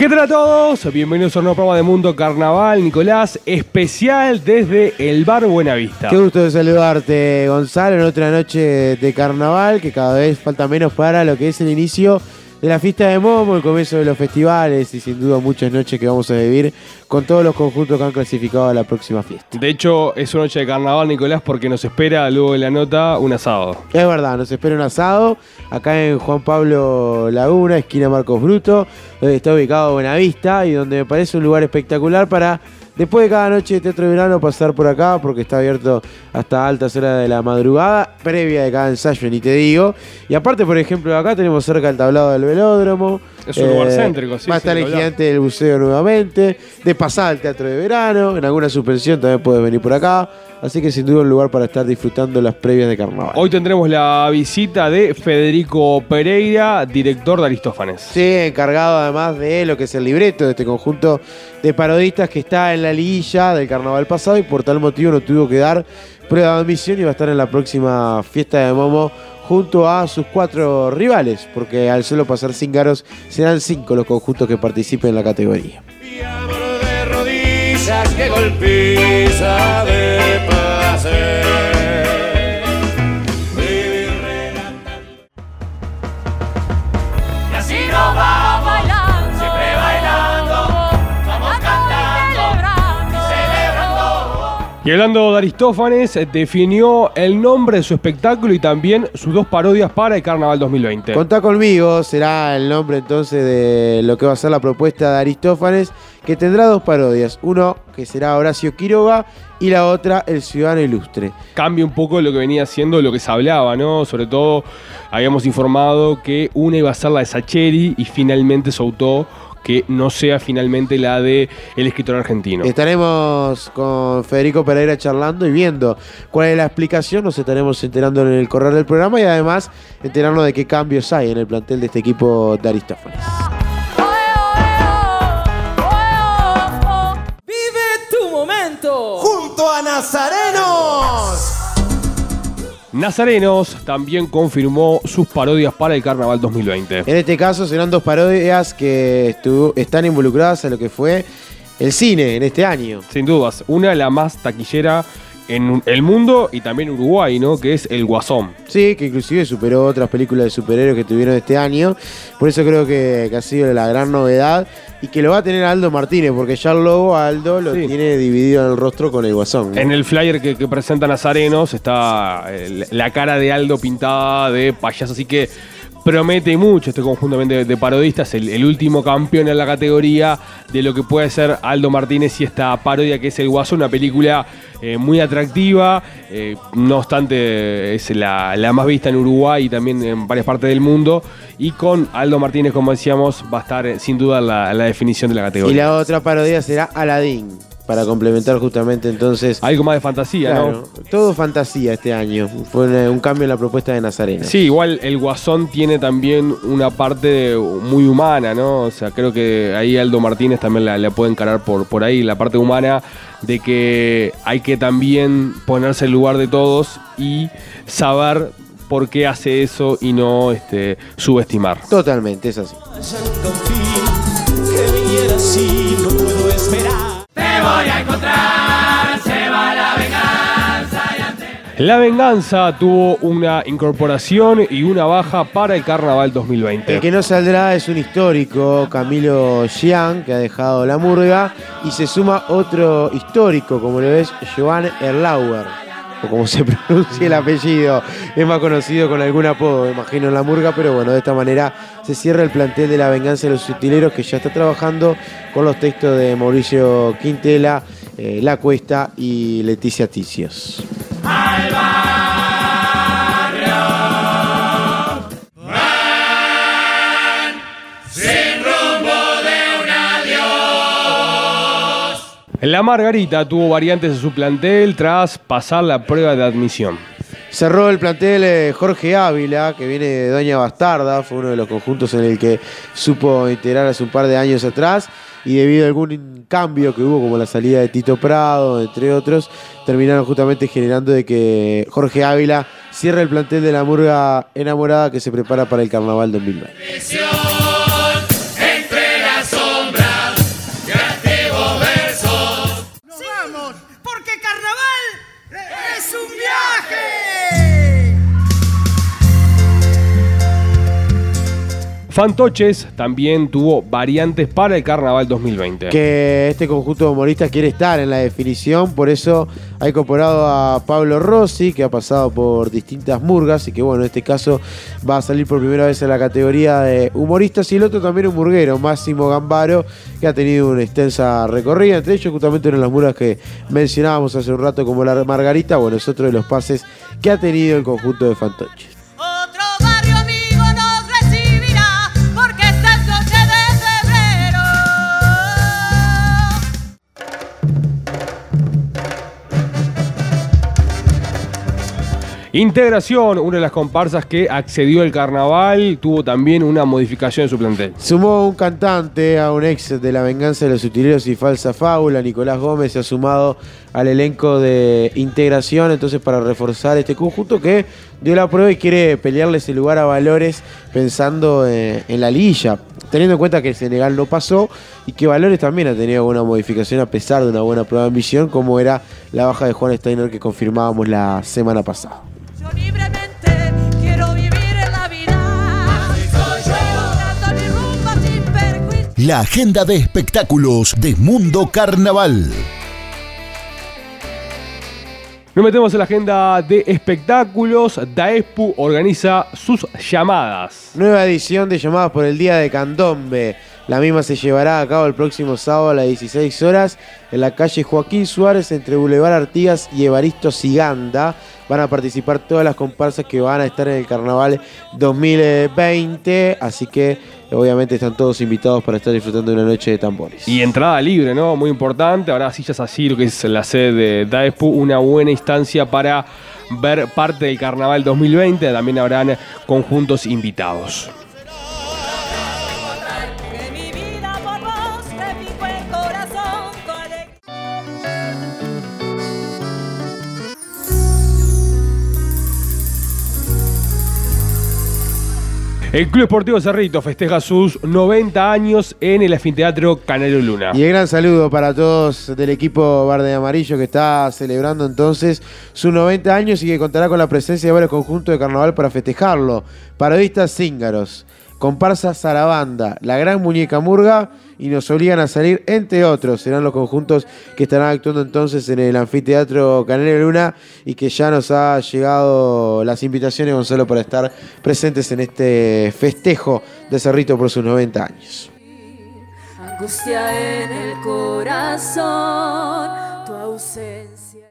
¿Qué tal a todos? Bienvenidos a un nuevo programa de Mundo Carnaval, Nicolás, especial desde el Bar Buenavista. Qué gusto de saludarte, Gonzalo, en otra noche de carnaval, que cada vez falta menos para lo que es el inicio de la fiesta de Momo, el comienzo de los festivales y sin duda muchas noches que vamos a vivir con todos los conjuntos que han clasificado a la próxima fiesta. De hecho, es una noche de carnaval, Nicolás, porque nos espera luego de la nota un asado. Es verdad, nos espera un asado acá en Juan Pablo Laguna, esquina Marcos Bruto, donde está ubicado Buenavista y donde me parece un lugar espectacular para Después de cada noche de teatro de verano pasar por acá porque está abierto hasta altas horas de la madrugada, previa de cada ensayo, ni te digo. Y aparte, por ejemplo, acá tenemos cerca el tablado del velódromo. Es un lugar céntrico, sí. Va a estar el gigante del buceo nuevamente. De pasada el teatro de verano. En alguna suspensión también puedes venir por acá. Así que sin duda un lugar para estar disfrutando las previas de carnaval. Hoy tendremos la visita de Federico Pereira, director de Aristófanes. Sí, encargado además de lo que es el libreto de este conjunto de parodistas que está en la liguilla del carnaval pasado y por tal motivo no tuvo que dar prueba de admisión y va a estar en la próxima fiesta de Momo junto a sus cuatro rivales, porque al solo pasar cíngaros serán cinco los conjuntos que participen en la categoría. Y hablando de Aristófanes, definió el nombre de su espectáculo y también sus dos parodias para el Carnaval 2020. Contá conmigo, será el nombre entonces de lo que va a ser la propuesta de Aristófanes, que tendrá dos parodias. Uno que será Horacio Quiroga y la otra El Ciudadano Ilustre. Cambia un poco lo que venía siendo lo que se hablaba, ¿no? Sobre todo habíamos informado que una iba a ser la de Sacheri y finalmente soltó que no sea finalmente la de el escritor argentino. Estaremos con Federico Pereira charlando y viendo cuál es la explicación, nos estaremos enterando en el correr del programa y además enterarnos de qué cambios hay en el plantel de este equipo de Aristófanes. Vive tu momento junto a Nazarenos. Nazarenos también confirmó sus parodias para el Carnaval 2020. En este caso serán dos parodias que están involucradas a lo que fue el cine en este año. Sin dudas, una la más taquillera en el mundo y también Uruguay, ¿no? Que es El Guasón. Sí, que inclusive superó otras películas de superhéroes que tuvieron este año. Por eso creo que, ha sido la gran novedad y que lo va a tener Aldo Martínez, porque ya el logo Aldo lo tiene dividido en el rostro con el Guasón. En el flyer que, que presenta Nazarenos está eh, la cara de Aldo pintada de payaso, así que promete mucho este conjunto de, parodistas, el, último campeón en la categoría de lo que puede ser Aldo Martínez y esta parodia que es El Guasón, una película eh, muy atractiva, eh, no obstante es la, más vista en Uruguay y también en varias partes del mundo, y con Aldo Martínez, como decíamos, va a estar eh, sin duda la, la definición de la categoría. Y la otra parodia será Aladín para complementar justamente entonces. Algo más de fantasía, ¿no? Todo fantasía este año. Fue un cambio en la propuesta de Nazareno. Sí, igual el Guasón tiene también una parte muy humana, ¿no? O sea, creo que ahí Aldo Martínez también la, puede encarar por, por ahí, la parte humana de que hay que también ponerse en lugar de todos y saber por qué hace eso y no este, subestimar. Totalmente, es así. La venganza. tuvo una incorporación y una baja para el Carnaval 2020. El que no saldrá es un histórico, Camilo Xian, que ha dejado la murga, y se suma otro histórico, como lo ves, Joan Erlauer, o como se pronuncia el apellido. Es más conocido con algún apodo, imagino, en la murga, pero bueno, de esta manera se cierra el plantel de la venganza de los sutileros que ya está trabajando con los textos de Mauricio Quintela eh, La Cuesta y Leticia Ticios. La Margarita tuvo variantes en su plantel tras pasar la prueba de admisión. Cerró el plantel eh, Jorge Ávila, que viene de Doña Bastarda, fue uno de los conjuntos en el que supo integrar hace un par de años atrás y debido a algún cambio que hubo, como la salida de Tito Prado, entre otros, terminaron justamente generando de que Jorge Ávila cierre el plantel de la murga enamorada que se prepara para el Carnaval 2020. Fantoches también tuvo variantes para el Carnaval 2020. que este conjunto de humoristas quiere estar en la definición, por eso ha incorporado a Pablo Rossi, que ha pasado por distintas murgas y que bueno, en este caso va a salir por primera vez en la categoría de humoristas y el otro también un murguero, Máximo Gambaro, que ha tenido una extensa recorrida, entre ellos justamente una de las murgas que mencionábamos hace un rato como la Margarita, bueno, es otro de los pases que ha tenido el conjunto de Fantoches. Integración, una de las comparsas que accedió al Carnaval, tuvo también una modificación en su plantel. Sumó un cantante a un ex de La Venganza de los Utileros y Falsa Fábula, Nicolás Gómez, se ha sumado al elenco de integración, entonces para reforzar este conjunto que dio la prueba y quiere pelearle ese lugar a Valores pensando eh, en la liguilla, teniendo en cuenta que Senegal no pasó y que Valores también ha tenido alguna modificación a pesar de una buena prueba de misión, como era la baja de Juan Steiner que confirmábamos la semana pasada. Yo libremente quiero vivir en la vida. La agenda de espectáculos de Mundo Carnaval. Nos metemos en la agenda de espectáculos. Daespu organiza sus llamadas. Nueva edición de llamadas por el Día de Candombe. La misma se llevará a cabo el próximo sábado a las 16 horas en la calle Joaquín Suárez entre Boulevard Artigas y Evaristo Siganda. Van a participar todas las comparsas que van a estar en el Carnaval 2020. Así que obviamente están todos invitados para estar disfrutando de una noche de tambores. Y entrada libre, ¿no? Muy importante. Habrá sillas así, lo que es la sede de Daespu. Una buena instancia para ver parte del Carnaval 2020. También habrán conjuntos invitados. El Club Esportivo Cerrito festeja sus 90 años en el anfiteatro Canelo Luna. Y el gran saludo para todos del equipo Verde Amarillo que está celebrando entonces sus 90 años y que contará con la presencia de varios conjuntos de carnaval para festejarlo. Parodistas cíngaros, comparsa Zarabanda, la gran muñeca Murga y nos obligan a salir, entre otros. Serán los conjuntos que estarán actuando entonces en el anfiteatro Canelo Luna y que ya nos ha llegado las invitaciones, Gonzalo, para estar presentes en este festejo de Cerrito por sus 90 años. angustia en el corazón, tu ausencia.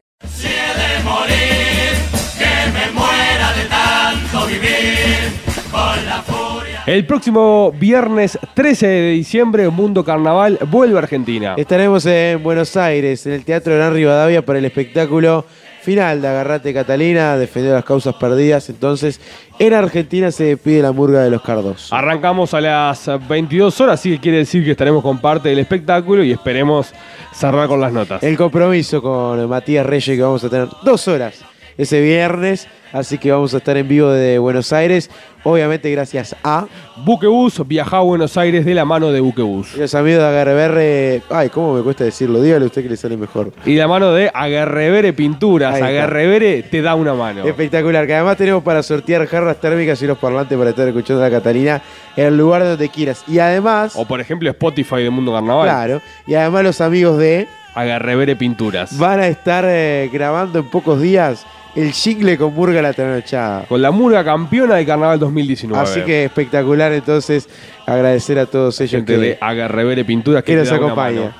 El próximo viernes 13 de diciembre, Mundo Carnaval vuelve a Argentina. Estaremos en Buenos Aires, en el Teatro Gran Rivadavia, para el espectáculo final de Agarrate Catalina, defender las causas perdidas. Entonces, en Argentina se despide la murga de los Cardos. Arrancamos a las 22 horas, así que quiere decir que estaremos con parte del espectáculo y esperemos cerrar con las notas. El compromiso con Matías Reyes que vamos a tener dos horas ese viernes. Así que vamos a estar en vivo de Buenos Aires. Obviamente gracias a Buquebus viaja a Buenos Aires de la mano de Buquebus. los amigos de Agarreberre. Ay, cómo me cuesta decirlo. Dígale usted que le sale mejor. Y la mano de Agarrevere Pinturas. Agarrevere te da una mano. Espectacular, que además tenemos para sortear jarras térmicas y unos parlantes para estar escuchando a la Catalina en el lugar donde quieras. Y además, O por ejemplo Spotify de Mundo Carnaval. claro, y además los amigos de Agarrevere Pinturas. van a estar eh, grabando en pocos días el jingle con Murga la trasnochada. Con la murga campeona del Carnaval 2019. Así que espectacular, entonces agradecer a todos ellos gente que, de Agarrevere Pinturas que que nos mano.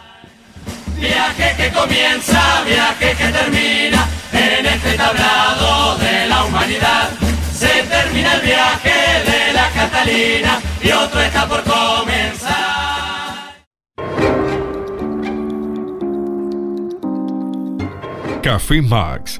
Viaje que comienza, viaje que termina en este tablado de la humanidad. Se termina el viaje de la Catalina y otro está por comenzar. Café Max,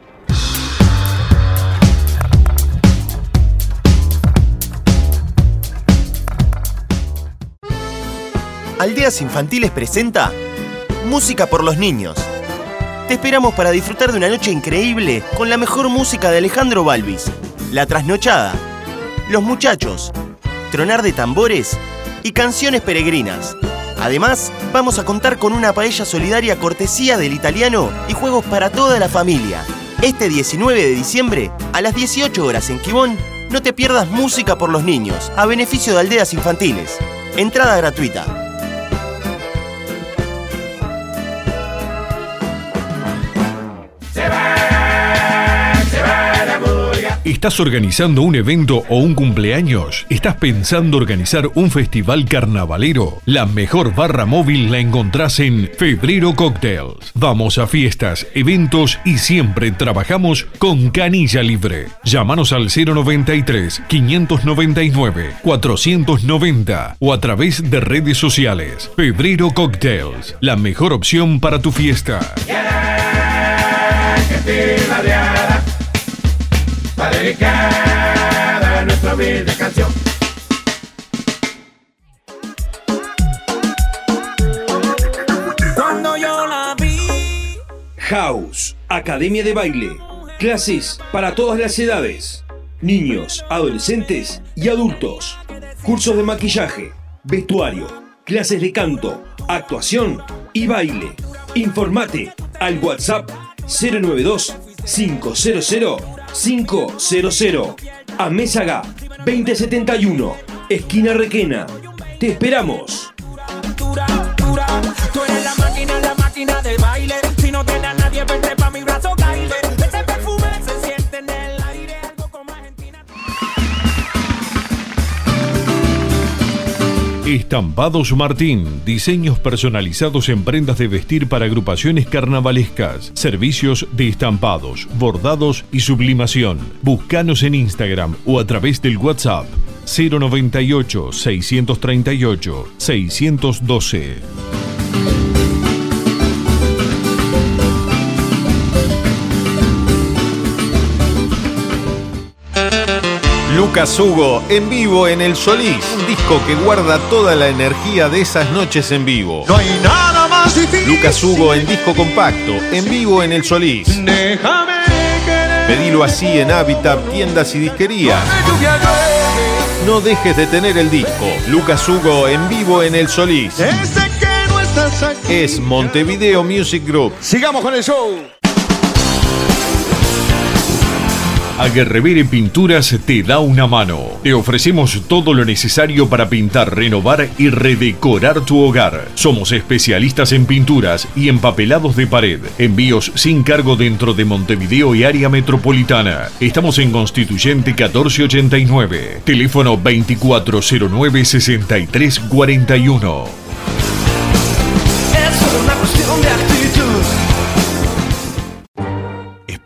Aldeas Infantiles presenta Música por los Niños. Te esperamos para disfrutar de una noche increíble con la mejor música de Alejandro Balvis, La Trasnochada, Los Muchachos, Tronar de Tambores y Canciones Peregrinas. Además, vamos a contar con una paella solidaria cortesía del italiano y juegos para toda la familia. Este 19 de diciembre, a las 18 horas en Quibón, no te pierdas música por los niños, a beneficio de aldeas infantiles. Entrada gratuita. ¿Estás organizando un evento o un cumpleaños? ¿Estás pensando organizar un festival carnavalero? La mejor barra móvil la encontrás en Febrero Cocktails. Vamos a fiestas, eventos y siempre trabajamos con canilla libre. Llámanos al 093 599 490 o a través de redes sociales. Febrero Cocktails, la mejor opción para tu fiesta. Va dedicada a nuestra humilde canción. Cuando yo la vi. House, Academia de Baile. Clases para todas las edades. Niños, adolescentes y adultos. Cursos de maquillaje, vestuario, clases de canto, actuación y baile. Informate al WhatsApp 092 500 500 a Mésaga 2071, esquina Requena. Te esperamos. Tú eres la máquina, la máquina del baile. Si no tienes a nadie, vente pa' mi brazo, Estampados Martín, diseños personalizados en prendas de vestir para agrupaciones carnavalescas, servicios de estampados, bordados y sublimación. Búscanos en Instagram o a través del WhatsApp 098 638 612. Lucas Hugo en vivo en El Solís, un disco que guarda toda la energía de esas noches en vivo. No hay nada más difícil. Lucas Hugo en disco compacto, en vivo en El Solís. Déjame querer. Pedilo así en Habitat, tiendas y disquerías. No dejes de tener el disco. Lucas Hugo en vivo en El Solís. Desde que no estás aquí. Es Montevideo Music Group. Sigamos con el show. Aguerrevere Pinturas te da una mano. Te ofrecemos todo lo necesario para pintar, renovar y redecorar tu hogar. Somos especialistas en pinturas y empapelados de pared. Envíos sin cargo dentro de Montevideo y área metropolitana. Estamos en Constituyente 1489. Teléfono 2409-6341. Es solo una cuestión de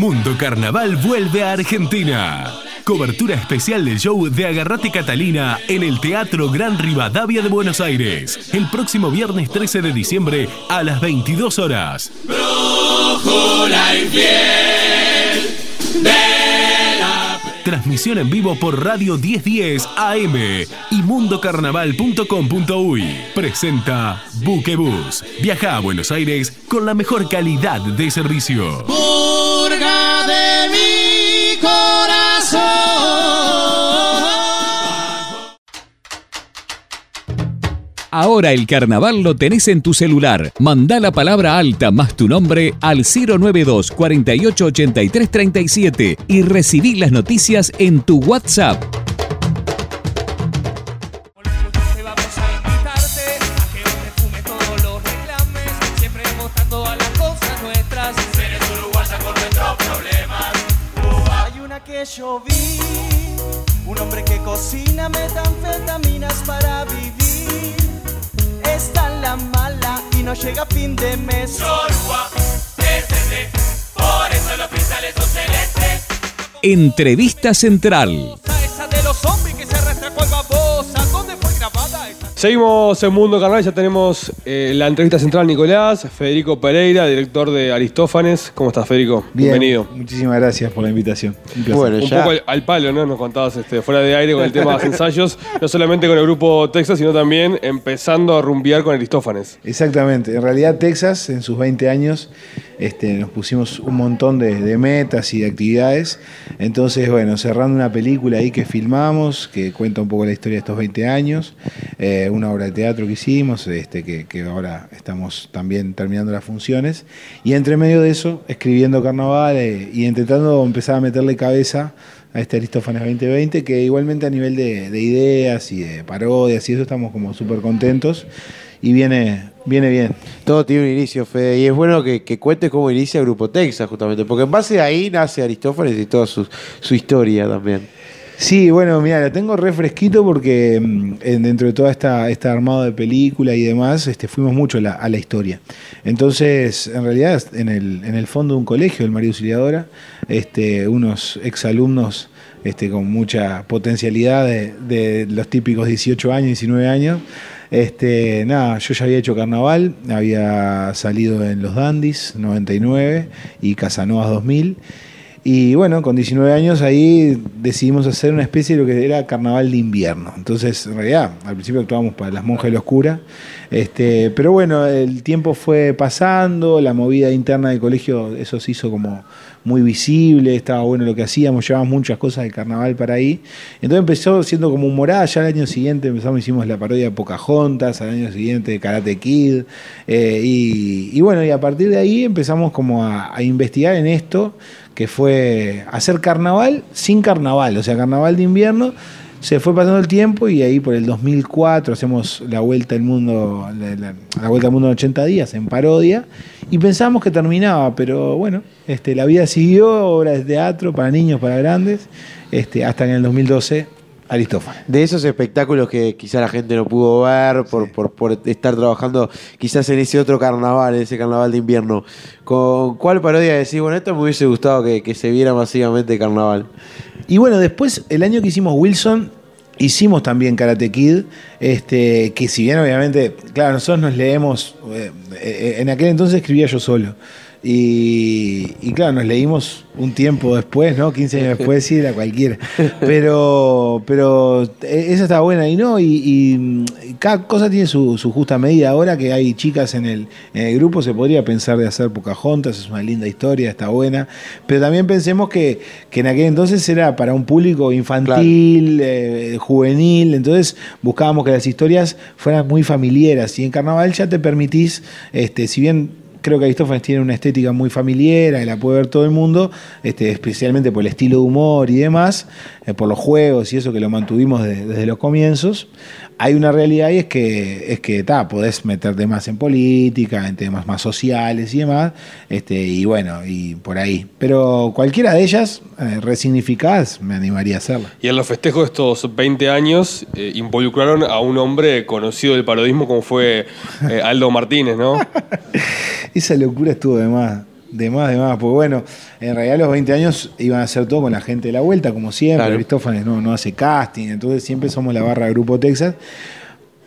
Mundo Carnaval vuelve a Argentina. Cobertura especial del show de Agarrate Catalina en el Teatro Gran Rivadavia de Buenos Aires. El próximo viernes 13 de diciembre a las 22 horas. Transmisión en vivo por Radio 1010 AM y mundocarnaval.com.uy. Presenta Buquebus. Viaja a Buenos Aires con la mejor calidad de servicio. Purga de mi corazón. Ahora el carnaval lo tenés en tu celular. Mandá la palabra alta más tu nombre al 092 48 83 37 y recibí las noticias en tu WhatsApp. Yo vi, un hombre que cocina metanfetaminas para no llega a fin de mes. Descende, por eso los cristales son celestes. Entrevista Central. Seguimos en Mundo Carnaval, ya tenemos eh, la entrevista central Nicolás, Federico Pereira, director de Aristófanes. ¿Cómo estás, Federico? Bien, Bienvenido. Muchísimas gracias por la invitación. Un placer. un poco al, al palo, ¿no? Nos contabas este, fuera de aire con el tema de los ensayos, no solamente con el grupo Texas, sino también empezando a rumbear con Aristófanes. Exactamente. En realidad Texas, en sus 20 años, este, nos pusimos un montón de, de metas y de actividades. Entonces, bueno, cerrando una película ahí que filmamos, que cuenta un poco la historia de estos 20 años, eh, una obra de teatro que hicimos, este, que, ahora estamos también terminando las funciones, y entre medio de eso, escribiendo carnaval y intentando empezar a meterle cabeza a este Aristófanes 2020, que igualmente a nivel de, de ideas y de parodias y eso estamos como súper contentos y viene, viene bien. Todo tiene un inicio, Fede, y es bueno que, que cuentes cómo inicia Grupo Texas, justamente, porque en base a ahí nace Aristófanes y toda su, su historia también. Sí, bueno, mira, lo tengo refresquito porque mm, en- dentro de toda esta, este armado de película y demás, este, fuimos mucho a la, a la historia. Entonces, en realidad, en el, en el fondo de un colegio, el María Auxiliadora, este, unos exalumnos este, con mucha potencialidad de, de los típicos 18 años, 19 años, este, nada, yo ya había hecho carnaval, había salido en Los Dandis 99 y Casanovas 2000. Y bueno, con 19 años ahí decidimos hacer una especie de lo que era carnaval de invierno. Entonces, en realidad, al principio actuábamos para las monjas de la oscura. Este, pero bueno, el tiempo fue pasando, la movida interna del colegio, eso se hizo como muy visible, estaba bueno lo que hacíamos, llevábamos muchas cosas del carnaval para ahí. Entonces empezó siendo como humorada, ya el año siguiente empezamos, hicimos la parodia de Pocahontas, al año siguiente Karate Kid, eh, y, bueno, y a partir de ahí empezamos como a investigar en esto, que fue hacer carnaval sin carnaval, o sea, carnaval de invierno. Se fue pasando el tiempo y ahí por el 2004 hacemos la vuelta al mundo, la, la- vuelta al mundo en 80 días en parodia y pensamos que terminaba, pero bueno, este, la vida siguió, obras de teatro para niños, para grandes, este, hasta en el 2012 Aristófanes. De esos espectáculos que quizá la gente no pudo ver por, por, por estar trabajando quizás en ese otro carnaval, en ese carnaval de invierno. ¿Con cuál parodia decís, bueno, esto me hubiese gustado que, que se viera masivamente carnaval? Y bueno, después, el año que hicimos Wilson, hicimos también Karate Kid, este, que si bien obviamente, claro, nosotros nos leemos, eh, eh, en aquel entonces escribía yo solo. Y, y claro, nos leímos un tiempo después, ¿no? 15 años después, sí, era cualquiera. Pero, pero eh, esa está buena y no, y, y cada cosa tiene su, su justa medida. Ahora que hay chicas en el, en el grupo, se podría pensar de hacer Pocahontas, es una linda historia, está buena. Pero también pensemos que, que en aquel entonces era para un público infantil, eh, juvenil, entonces buscábamos que las historias fueran muy familiares. Y en carnaval ya te permitís, este, si bien creo que Aristófanes tiene una estética muy familiar, la puede ver todo el mundo, este, especialmente por el estilo de humor y demás, eh, por los juegos y eso que lo mantuvimos de- desde los comienzos. Hay una realidad y es que, es que ta, podés meterte más en política, en temas más sociales y demás, este, y bueno, y por ahí. Pero cualquiera de ellas, eh, resignificadas, me animaría a hacerla. Y en los festejos de estos 20 años eh, involucraron a un hombre conocido del parodismo como fue eh, Aldo Martínez, ¿no? Esa locura estuvo de más, de más, de más. Porque bueno, en realidad los 20 años iban a hacer todo con la gente de la vuelta, como siempre. Claro. Aristófanes no, no hace casting, entonces siempre somos la barra de Grupo Texas.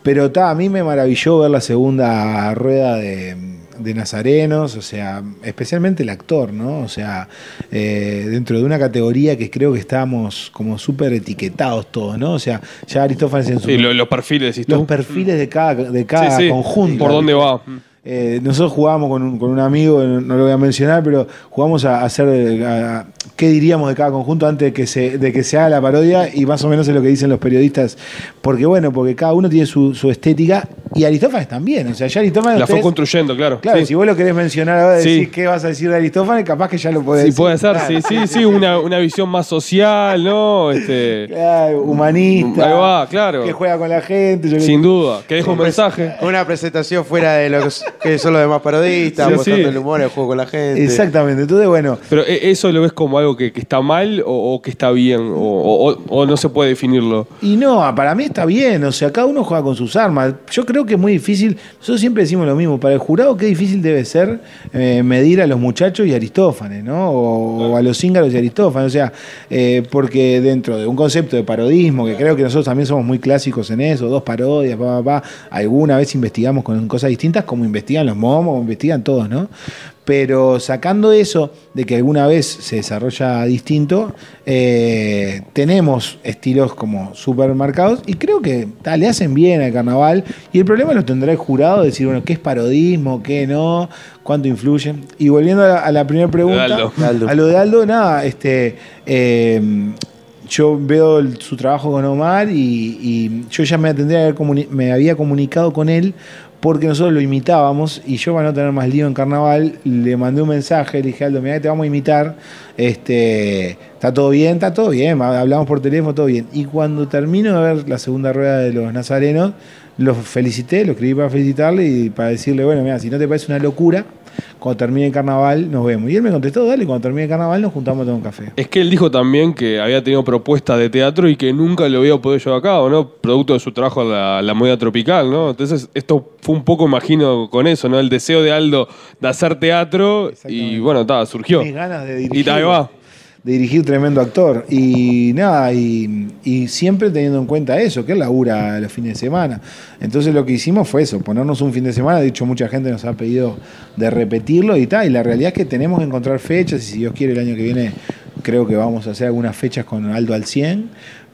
Pero ta, a mí me maravilló ver la segunda rueda de, de Nazarenos, o sea, especialmente el actor, ¿no? O sea, eh, dentro de una categoría que creo que estábamos como súper etiquetados todos, ¿no? O sea, ya Aristófanes en su... Sí, lo- los perfiles, los perfiles de cada, de cada Sí, sí. conjunto. ¿Por dónde va? Eh, nosotros jugábamos con un, con un amigo, no, no lo voy a mencionar, pero jugamos a, hacer a- a- qué diríamos de cada conjunto antes de que, se, de que se haga la parodia y más o menos es lo que dicen los periodistas. Porque bueno, porque cada uno tiene su, su estética y Aristófanes también. O sea, ya Aristófanes... La fue ustedes- construyendo, claro. Claro, Sí. si vos lo querés mencionar ahora, Sí. decís qué vas a decir de Aristófanes, capaz que ya lo podés Sí, decir. puede ser, Claro. sí, sí, sí, una, una visión más social, ¿no? Este, Claro, humanista. Ahí va, claro. Que juega con la gente. yo Sin duda, que deja un mensaje. Una presentación fuera de los que son los demás parodistas, Sí, mostrando sí. el humor, el juego con la gente. Exactamente, entonces bueno. Pero ¿e- ¿eso lo ves como algo que, que está mal o, o que está bien? O, o- o- o no se puede definirlo? Y no, para mí está bien, o sea, cada uno juega con sus armas. Yo creo que es muy difícil, nosotros siempre decimos lo mismo, para el jurado qué difícil debe ser eh, medir a los muchachos y Aristófanes, ¿no? O, o a los cíngaros y Aristófanes, o sea, eh, porque dentro de un concepto de parodismo, que creo que nosotros también somos muy clásicos en eso, dos parodias, pa, pa, pa, alguna vez investigamos con cosas distintas, como investigan los momos, investigan todos, ¿no? Pero sacando eso de que alguna vez se desarrolla distinto, eh, tenemos estilos como supermercados y creo que ta, le hacen bien al carnaval. Y el problema lo tendrá el jurado, de decir, bueno, ¿qué es parodismo? ¿Qué no? ¿Cuánto influye? Y volviendo a la, a la primera pregunta, Aldo. Aldo. a lo de Aldo, nada, este. eh, yo veo el- su trabajo con Omar y, y yo ya me, tendría que haber me había comunicado con él porque nosotros lo imitábamos y yo para no tener más lío en carnaval le mandé un mensaje, le dije Aldo, mira te vamos a imitar, este, está todo bien, está todo bien, hablamos por teléfono, todo bien. Y cuando termino de ver la segunda rueda de los nazarenos, lo felicité, lo escribí para felicitarle y para decirle, bueno, mira, si no te parece una locura, cuando termine el carnaval nos vemos. Y él me contestó, dale, cuando termine el carnaval nos juntamos a tomar un café. Es que él dijo también que había tenido propuestas de teatro y que nunca lo había podido llevar a cabo, ¿no? Producto de su trabajo en la, la movida tropical, ¿no? Entonces, esto fue un poco, imagino, con eso, ¿no? El deseo de Aldo de hacer teatro y, bueno, está, surgió. Mis ganas de Y dirigir. ahí va. De dirigir tremendo actor. Y nada, y, siempre teniendo en cuenta eso, que él labura los fines de semana. Entonces lo que hicimos fue eso, ponernos un fin de semana. De hecho, mucha gente nos ha pedido de repetirlo y tal. Y la realidad es que tenemos que encontrar fechas. Y si Dios quiere, el año que viene creo que vamos a hacer algunas fechas con Aldo al 100.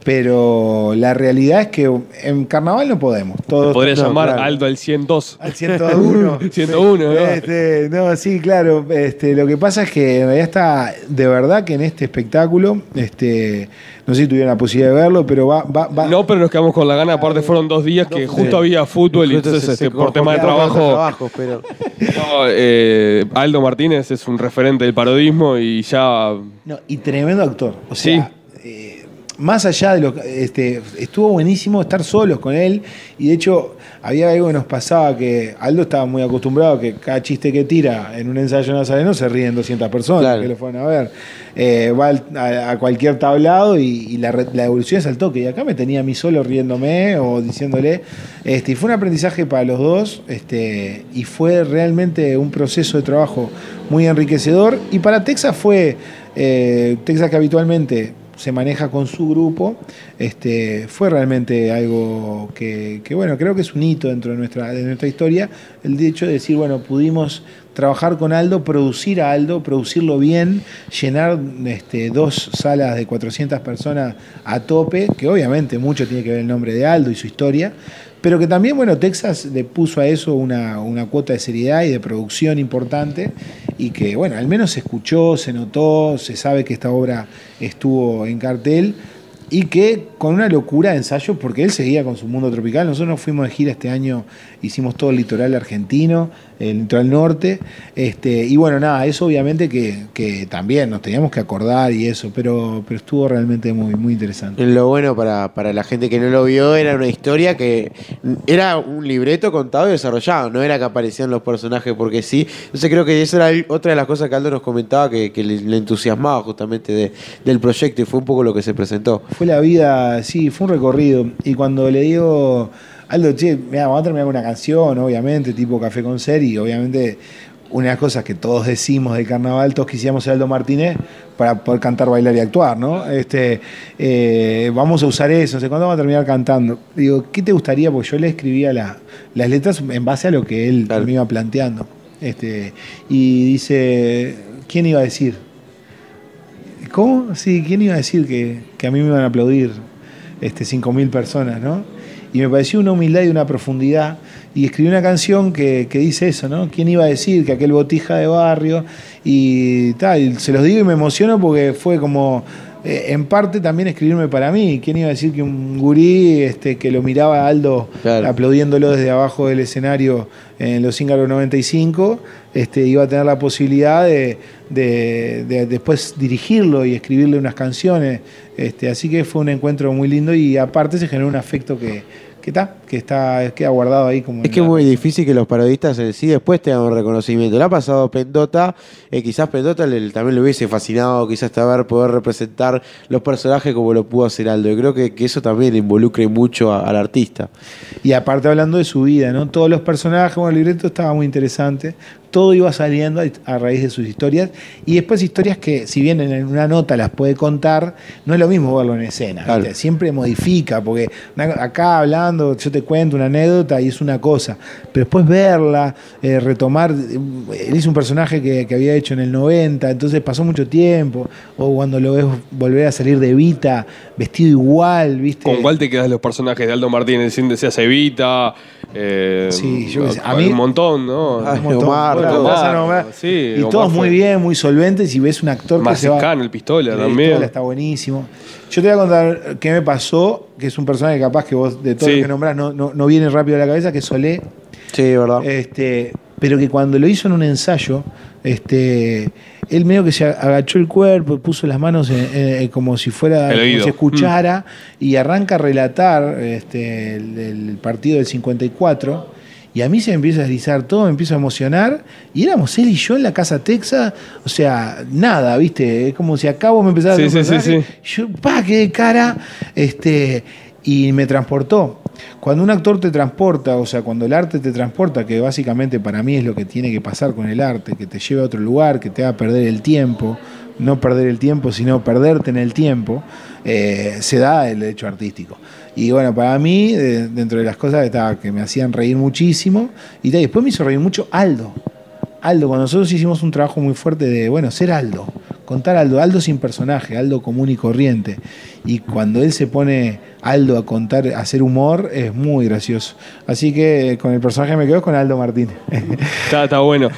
Pero la realidad es que en carnaval no podemos. Todos, Podría llamar claro. Aldo al 102. Al 101. 101, ¿no? Este, no, sí, claro. Este, lo que pasa es que en realidad está, de verdad que en este espectáculo, este, no sé si tuvieron la posibilidad de verlo, pero va, va, va- No, pero nos quedamos con la gana. Aparte, fueron dos días que justo había fútbol y entonces, se- este, se por tema de trabajo. los trabajos, pero no, eh, Aldo Martínez es un referente del parodismo y ya. no, y tremendo actor. O Sí. sea, eh, más allá de lo que este, estuvo buenísimo estar solos con él. Y de hecho, había algo que nos pasaba que Aldo estaba muy acostumbrado a que cada chiste que tira en un ensayo nazareno se ríen 200 personas Claro. que lo fueron a ver. Eh, va a, a cualquier tablado y, y la, re- la evolución es al toque. Y acá me tenía a mí solo riéndome o diciéndole. Este, y fue un aprendizaje para los dos este, y fue realmente un proceso de trabajo muy enriquecedor. Y para Texas fue, eh, Texas que habitualmente se maneja con su grupo, este, fue realmente algo que, bueno, creo que es un hito dentro de nuestra, de nuestra historia, el hecho de decir, bueno, pudimos trabajar con Aldo, producir a Aldo, producirlo bien, llenar este, dos salas de 400 personas a tope, que obviamente mucho tiene que ver el nombre de Aldo y su historia, pero que también, bueno, Texas le puso a eso una, una cuota de seriedad y de producción importante y que, bueno, al menos se escuchó, se notó, se sabe que esta obra estuvo en cartel y que con una locura de ensayo, porque él seguía con su mundo tropical, nosotros nos fuimos de gira este año, hicimos todo el litoral argentino, el litoral norte, este, y bueno, nada, eso obviamente que, que también nos teníamos que acordar y eso, pero, pero estuvo realmente muy, muy interesante. lo bueno para, para la gente que no lo vio era una historia que era un libreto contado y desarrollado, no era que aparecían los personajes porque sí. Entonces creo que esa era otra de las cosas que Aldo nos comentaba que, que le, entusiasmaba justamente de- del proyecto y fue un poco lo que se presentó. Fue la vida, sí, fue un recorrido. Y cuando le digo, Aldo, che, mira, vamos a terminar con una canción, obviamente, tipo Café con Ser, y obviamente una de las cosas que todos decimos del carnaval, todos quisiéramos ser Aldo Martínez para poder cantar, bailar y actuar, ¿no? Este, eh, vamos a usar eso, no sé cuándo vamos a terminar cantando. Digo, ¿qué te gustaría? Porque yo le escribía la- las letras en base a lo que él me iba planteando. Este, y dice, ¿quién iba a decir? ¿Cómo? Sí, ¿quién iba a decir que, que a mí me iban a aplaudir este, 5.000 personas, ¿no? Y me pareció una humildad y una profundidad. Y escribí una canción que, que dice eso, ¿no? ¿Quién iba a decir que aquel botija de barrio? Y tal, se los digo y me emociono porque fue como eh, en parte también escribirme para mí. ¿Quién iba a decir que un gurí este, que lo miraba a Aldo aplaudiéndolo desde abajo del escenario en los Zíngaros 95 este, iba a tener la posibilidad de, de- de después dirigirlo y escribirle unas canciones? Este, así que fue un encuentro muy lindo y aparte se generó un afecto que, que está, que está, queda guardado ahí como Es que es muy difícil que los parodistas en sí después tengan un reconocimiento. Le ha pasado a Pendota, eh, quizás Pendota le- también le hubiese fascinado quizás saber poder representar los personajes como lo pudo hacer Aldo. Y creo que, que eso también involucre mucho a- al artista. Y aparte hablando de su vida, ¿no? Todos los personajes, bueno, el libreto estaba muy interesante. Todo iba saliendo a- raíz de sus historias. Y después historias que, si bien en una nota las puede contar, no es lo mismo verlo en escena. Siempre modifica, porque acá hablando, yo te cuento una anécdota y es una cosa. Pero después verla, eh, retomar. Él hizo un personaje que, que había hecho en el 90, entonces pasó mucho tiempo. O cuando lo ves volver a salir de Vita, vestido igual, ¿viste? ¿Con cuál te quedas los personajes de Aldo Martínez? Sin deseas Evita. Eh, Sí, yo qué sé. A mí- un montón, ¿no? Un montón. Bueno, Omar, vas a nombrar. sí, y Omar todos muy bien, muy solventes. Y ves un actor que se va. El pistola El también. Pistola está buenísimo. Yo te voy a contar qué me pasó, que es un personaje que capaz que vos, de todo Sí. lo que nombrás, no, no, no viene rápido a la cabeza, que Solé. Sí, verdad. Este, pero que cuando lo hizo en un ensayo, este, él medio que se agachó el cuerpo, puso las manos en- en- como si fuera, como si escuchara, y arranca a relatar este, el, el partido del 54. Y a mí se me empieza a deslizar todo, me empiezo a emocionar. Y éramos él y yo en la casa Texas. O sea, nada, ¿viste? Es como si acabo me empezaba Sí, a sí, sí, personaje. Yo, pa, qué de cara. Este, y me transportó. Cuando un actor te transporta, o sea, cuando el arte te transporta, que básicamente para mí es lo que tiene que pasar con el arte, que te lleve a otro lugar, que te haga perder el tiempo, no perder el tiempo, sino perderte en el tiempo, eh, se da el hecho artístico. Y bueno, para mí, de- dentro de las cosas estaba- que me hacían reír muchísimo, y tal, después me hizo reír mucho Aldo. Aldo, cuando nosotros hicimos un trabajo muy fuerte de, bueno, ser Aldo, contar Aldo, Aldo sin personaje, Aldo común y corriente. Y cuando él se pone Aldo a contar, a hacer humor, es muy gracioso. Así que con el personaje me quedo con Aldo Martínez. Está, está bueno.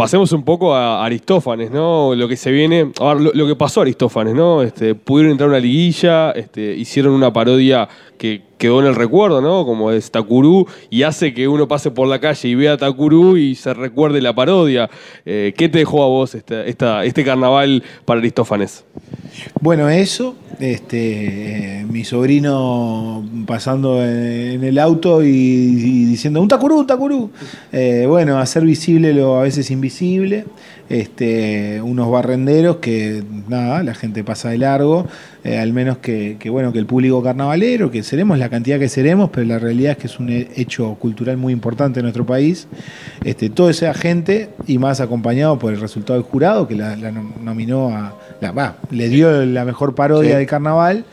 Pasemos un poco a Aristófanes, ¿no? Lo que se viene. A ver, lo, que pasó a Aristófanes, ¿no? Este, pudieron entrar a una liguilla, este, hicieron una parodia que quedó en el recuerdo, ¿no? Como es Takuru, y hace que uno pase por la calle y vea a Takuru y se recuerde la parodia. Eh, ¿Qué te dejó a vos este carnaval para Aristófanes? Bueno, eso, este, eh, mi sobrino pasando en, el auto y, diciendo un tacurú, un tacurú. Eh, bueno, hacer visible lo a veces invisible. Este, unos barrenderos que nada, la gente pasa de largo, eh, al menos que, que, bueno, que el público carnavalero, que seremos la cantidad que seremos, pero la realidad es que es un he- hecho cultural muy importante en nuestro país. Este, todo ese agente y más acompañado por el resultado del jurado que la, la nom- nominó a, la, le dio la mejor parodia Sí. del carnaval.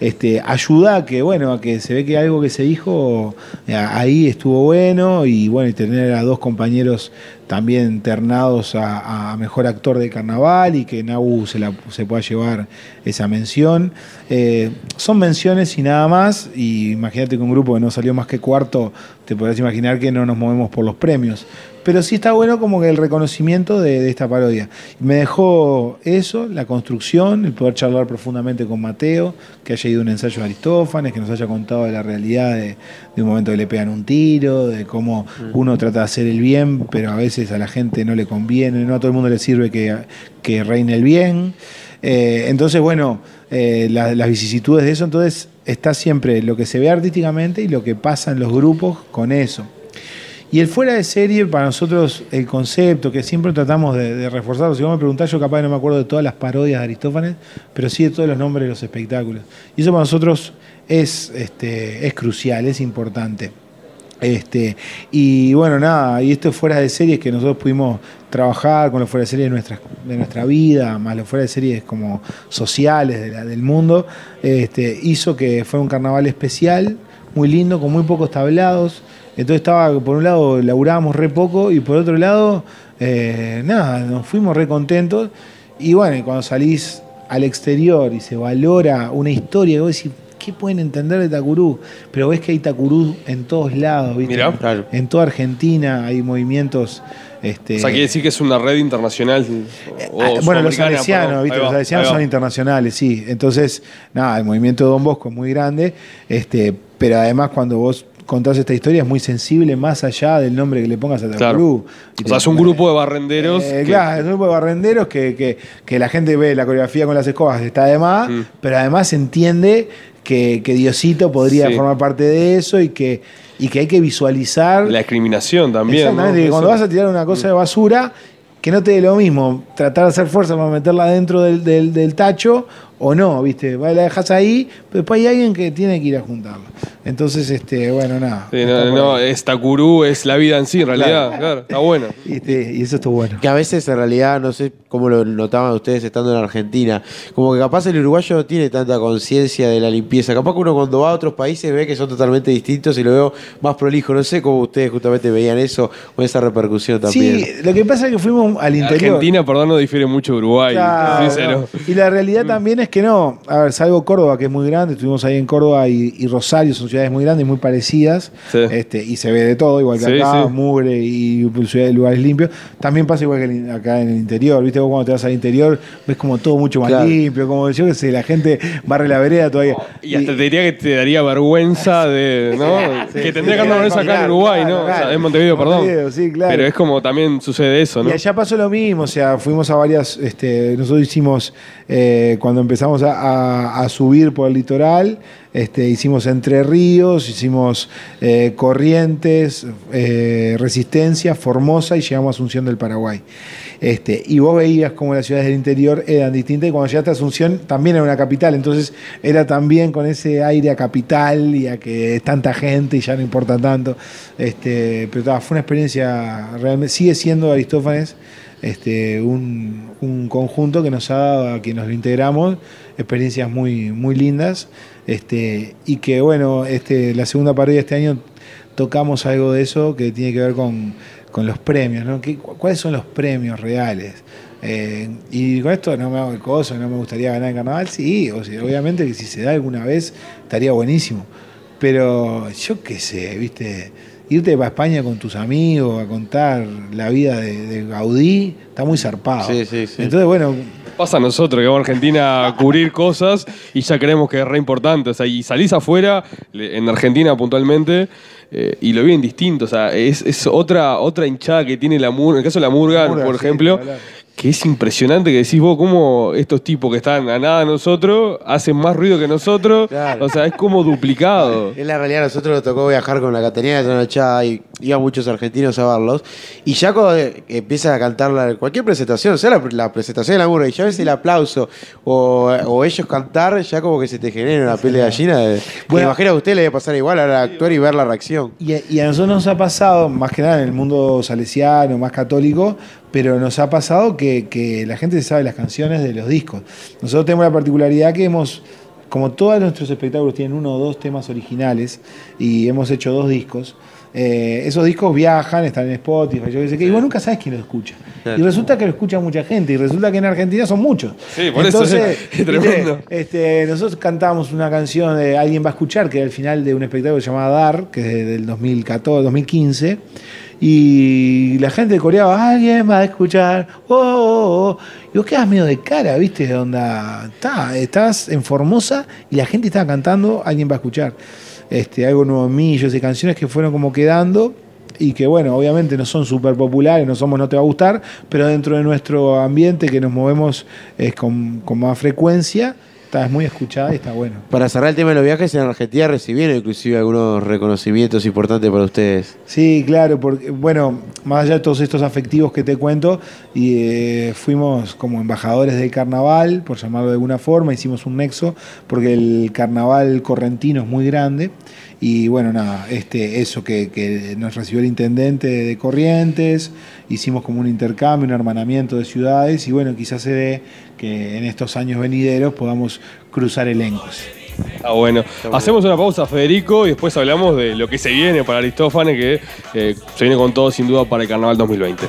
Este, ayuda a que, bueno, a que se ve que algo que se dijo eh, ahí estuvo bueno y bueno, y tener a dos compañeros también ternados a, mejor actor de carnaval y que Nabu se, la, se pueda llevar esa mención. Eh, son menciones y nada más, y imagínate que un grupo que no salió más que cuarto, te podrás imaginar que no nos movemos por los premios. Pero sí está bueno como que el reconocimiento de, de esta parodia. Me dejó eso, la construcción, el poder charlar profundamente con Mateo, que haya ido a un ensayo de Aristófanes, que nos haya contado de la realidad de, de un momento que le pegan un tiro, de cómo uno trata de hacer el bien, pero a veces a la gente no le conviene, no a todo el mundo le sirve que, que reine el bien. Eh, entonces, bueno, eh, la- las vicisitudes de eso, entonces está siempre lo que se ve artísticamente y lo que pasa en los grupos con eso. Y el fuera de serie, para nosotros, el concepto que siempre tratamos de, de reforzar, si vos me preguntás, yo capaz no me acuerdo de todas las parodias de Aristófanes, pero sí de todos los nombres de los espectáculos. Y eso para nosotros es, este, es crucial, es importante. Este, y bueno, nada, y esto fuera de series que nosotros pudimos trabajar con los fuera de series de nuestra, de nuestra vida, más los fuera de series como sociales del mundo, este, hizo que fuera un carnaval especial, muy lindo, con muy pocos tablados, Entonces estaba, por un lado, laburábamos re poco y por otro lado, eh, nada, nos fuimos re contentos. Y bueno, cuando salís al exterior y se valora una historia, vos decís, ¿qué pueden entender de Itacurú? Pero ves que hay Itacurú en todos lados, ¿viste? Mirá. En toda Argentina hay movimientos. Este, O sea, quiere decir que es una red internacional. o Ah, bueno, los salesianos. ¿viste? Los salesianos son internacionales, sí. Entonces, nada, el movimiento de Don Bosco es muy grande, este, pero además cuando vos contás esta historia es muy sensible más allá del nombre que le pongas a Itacurú. O sea, es un grupo de barrenderos. Eh, que- Claro, es un grupo de barrenderos que, que- que la gente ve la coreografía con las escobas, está de más, Mm. pero además entiende que, que Diosito podría Sí. formar parte de eso y que, y que hay que visualizar. La discriminación también. Exactamente, ¿no? que cuando vas a tirar una cosa de basura, que no te dé lo mismo, tratar de hacer fuerza para meterla dentro del, del- del tacho o no, ¿viste? Va, La dejas ahí, pero después hay alguien que tiene que ir a juntarla. Entonces, este, bueno, nada. Sí, no, no, ahí. es Takuru, es la vida en sí, en realidad. Claro, está bueno. Y, este, y eso está bueno. Que a veces en realidad, no sé cómo lo notaban ustedes estando en Argentina, como que capaz el uruguayo no tiene tanta conciencia de la limpieza. Capaz que uno cuando va a otros países ve que son totalmente distintos y lo veo más prolijo. No sé cómo ustedes justamente veían eso o esa repercusión también. Sí, lo que pasa es que fuimos al interior. Argentina, perdón, no difiere mucho de Uruguay. Claro, sincero. no. Y la realidad también es que no. A ver, salvo Córdoba, que es muy grande, estuvimos ahí en Córdoba y, y Rosario, son ciudades muy grandes, muy parecidas. Este, y se ve de todo, igual que Sí, acá, sí. mugre y ciudades, lugares limpios. También pasa igual que acá en el interior. ¿Viste? Vos cuando te vas al interior, ves como todo mucho más Claro. limpio, como yo que sé, la gente barre la vereda todavía. Y hasta te diría que te daría vergüenza de. ¿no? que tendría que andar con eso acá en Claro, Uruguay, ¿no? claro, O sea, en Montevideo, perdón. Sí, claro. Pero es como también sucede eso, ¿no? Y allá pasó lo mismo, o sea, fuimos a varias, este, nosotros hicimos, eh, cuando empezamos a, a- subir por el litoral, este, hicimos Entre Ríos, hicimos eh, Corrientes, eh, Resistencia, Formosa y llegamos a Asunción del Paraguay. Este, y vos veías como las ciudades del interior eran distintas y cuando llegaste a Asunción también era una capital, entonces era también con ese aire a capital y a que es tanta gente y ya no importa tanto. Este, pero fue una experiencia realmente, sigue siendo Aristófanes este, un, un conjunto que nos ha dado a quienes lo integramos experiencias muy, muy lindas este, y que bueno, este, la segunda parodia de este año tocamos algo de eso que tiene que ver con, con los premios, ¿no? ¿Qué- cu- ¿Cuáles son los premios reales? Eh, y con esto no me hago el coso, no me gustaría ganar el carnaval, sí, o sea, obviamente que si se da alguna vez estaría buenísimo. Pero yo qué sé, viste, irte para España con tus amigos a contar la vida de, de Gaudí está muy zarpado. Sí, sí, sí. Entonces, bueno, Pasa a nosotros que vamos a Argentina a cubrir cosas y ya creemos que es re importante. O sea, y salís afuera, en Argentina puntualmente, eh, y lo viven distinto. O sea, es, es otra, otra hinchada que tiene la murga. En el caso de la murga, Murga, por sí, ejemplo. Que es impresionante que decís vos cómo estos tipos que están a nada de nosotros hacen más ruido que nosotros. O sea, es como duplicado. En la realidad a nosotros nos tocó viajar con la Caterina de Tranochada y iban muchos argentinos a verlos. Y ya cuando eh, empiezan a cantar la- cualquier presentación, sea la, la presentación de la y ya ves el aplauso o, o ellos cantar, ya como que se te genera una piel de gallina. De, Bueno. imagino a usted le debe pasar igual ahora actuar y ver la reacción. Y a, y a nosotros nos ha pasado, más que nada en el mundo salesiano, más católico, pero nos ha pasado que, que la gente se sabe las canciones de los discos. Nosotros tenemos la particularidad que hemos, como todos nuestros espectáculos tienen uno o dos temas originales, y hemos hecho dos discos, eh, esos discos viajan, están en Spotify, yo qué sé qué, y vos nunca sabes quién lo escucha. Claro. Y resulta que lo escucha mucha gente, y resulta que en Argentina son muchos. Sí, por eso es- es tremendo. este, nosotros cantábamos una canción de Alguien va a escuchar, que era el final de un espectáculo llamado Dar, que es del 2014, 2015. Y la gente coreaba, alguien va a escuchar, oh, oh, oh". Y vos quedas medio de cara, ¿viste? De onda, está, estás en Formosa y la gente estaba cantando, alguien va a escuchar. Este, algo nuevo en mí, canciones que fueron como quedando y que, bueno, obviamente no son súper populares, no somos No Te Va a Gustar, pero dentro de nuestro ambiente que nos movemos es con, con más frecuencia, está, es muy escuchada y está bueno. Para cerrar el tema de los viajes, en Argentina recibieron inclusive algunos reconocimientos importantes para ustedes. Sí, claro, porque, bueno, más allá de todos estos afectivos que te cuento, y, eh, fuimos como embajadores del carnaval, por llamarlo de alguna forma, hicimos un nexo, porque el carnaval correntino es muy grande, y bueno, nada, este, eso que, que nos recibió el intendente de Corrientes, hicimos como un intercambio, un hermanamiento de ciudades, y bueno, quizás se dé que en estos años venideros podamos cruzar elencos. Ah, bueno. Hacemos una pausa, Federico, y después hablamos de lo que se viene para Aristófanes, que eh, se viene con todo sin duda para el Carnaval 2020.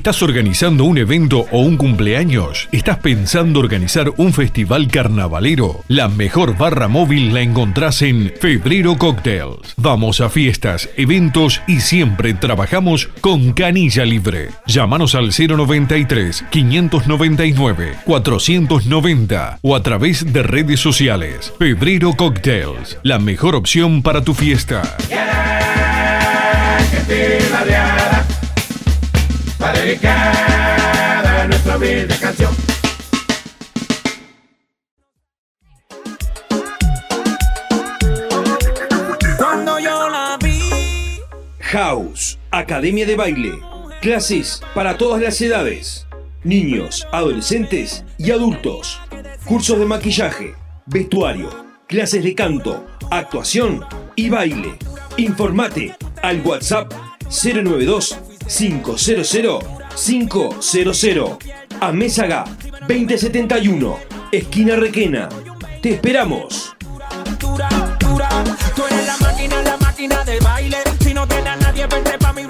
¿Estás organizando un evento o un cumpleaños? ¿Estás pensando organizar un festival carnavalero? La mejor barra móvil la encontrás en Febrero Cocktails. Vamos a fiestas, eventos y siempre trabajamos con canilla libre. Llámanos al 093 599 490 o a través de redes sociales. Febrero Cocktails, la mejor opción para tu fiesta. Va dedicada a nuestra humilde canción. Cuando yo la vi. House, Academia de Baile. Clases para todas las edades. Niños, adolescentes y adultos. Cursos de maquillaje, vestuario, clases de canto, actuación y baile. Informate al WhatsApp 092 500 500 a Mésaga 2071, esquina Requena. Te esperamos. Tú eres la máquina, la máquina del baile. Si no nadie, vente pa' mi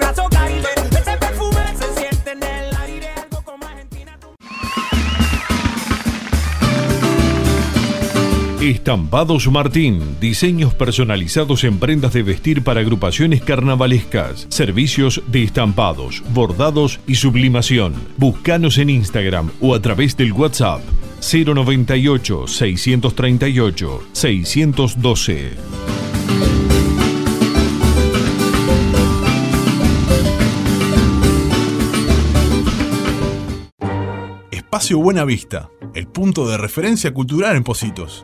Estampados Martín, diseños personalizados en prendas de vestir para agrupaciones carnavalescas, servicios de estampados, bordados y sublimación. Búscanos en Instagram o a través del WhatsApp 098 638 612. Espacio Buena Vista, el punto de referencia cultural en Positos.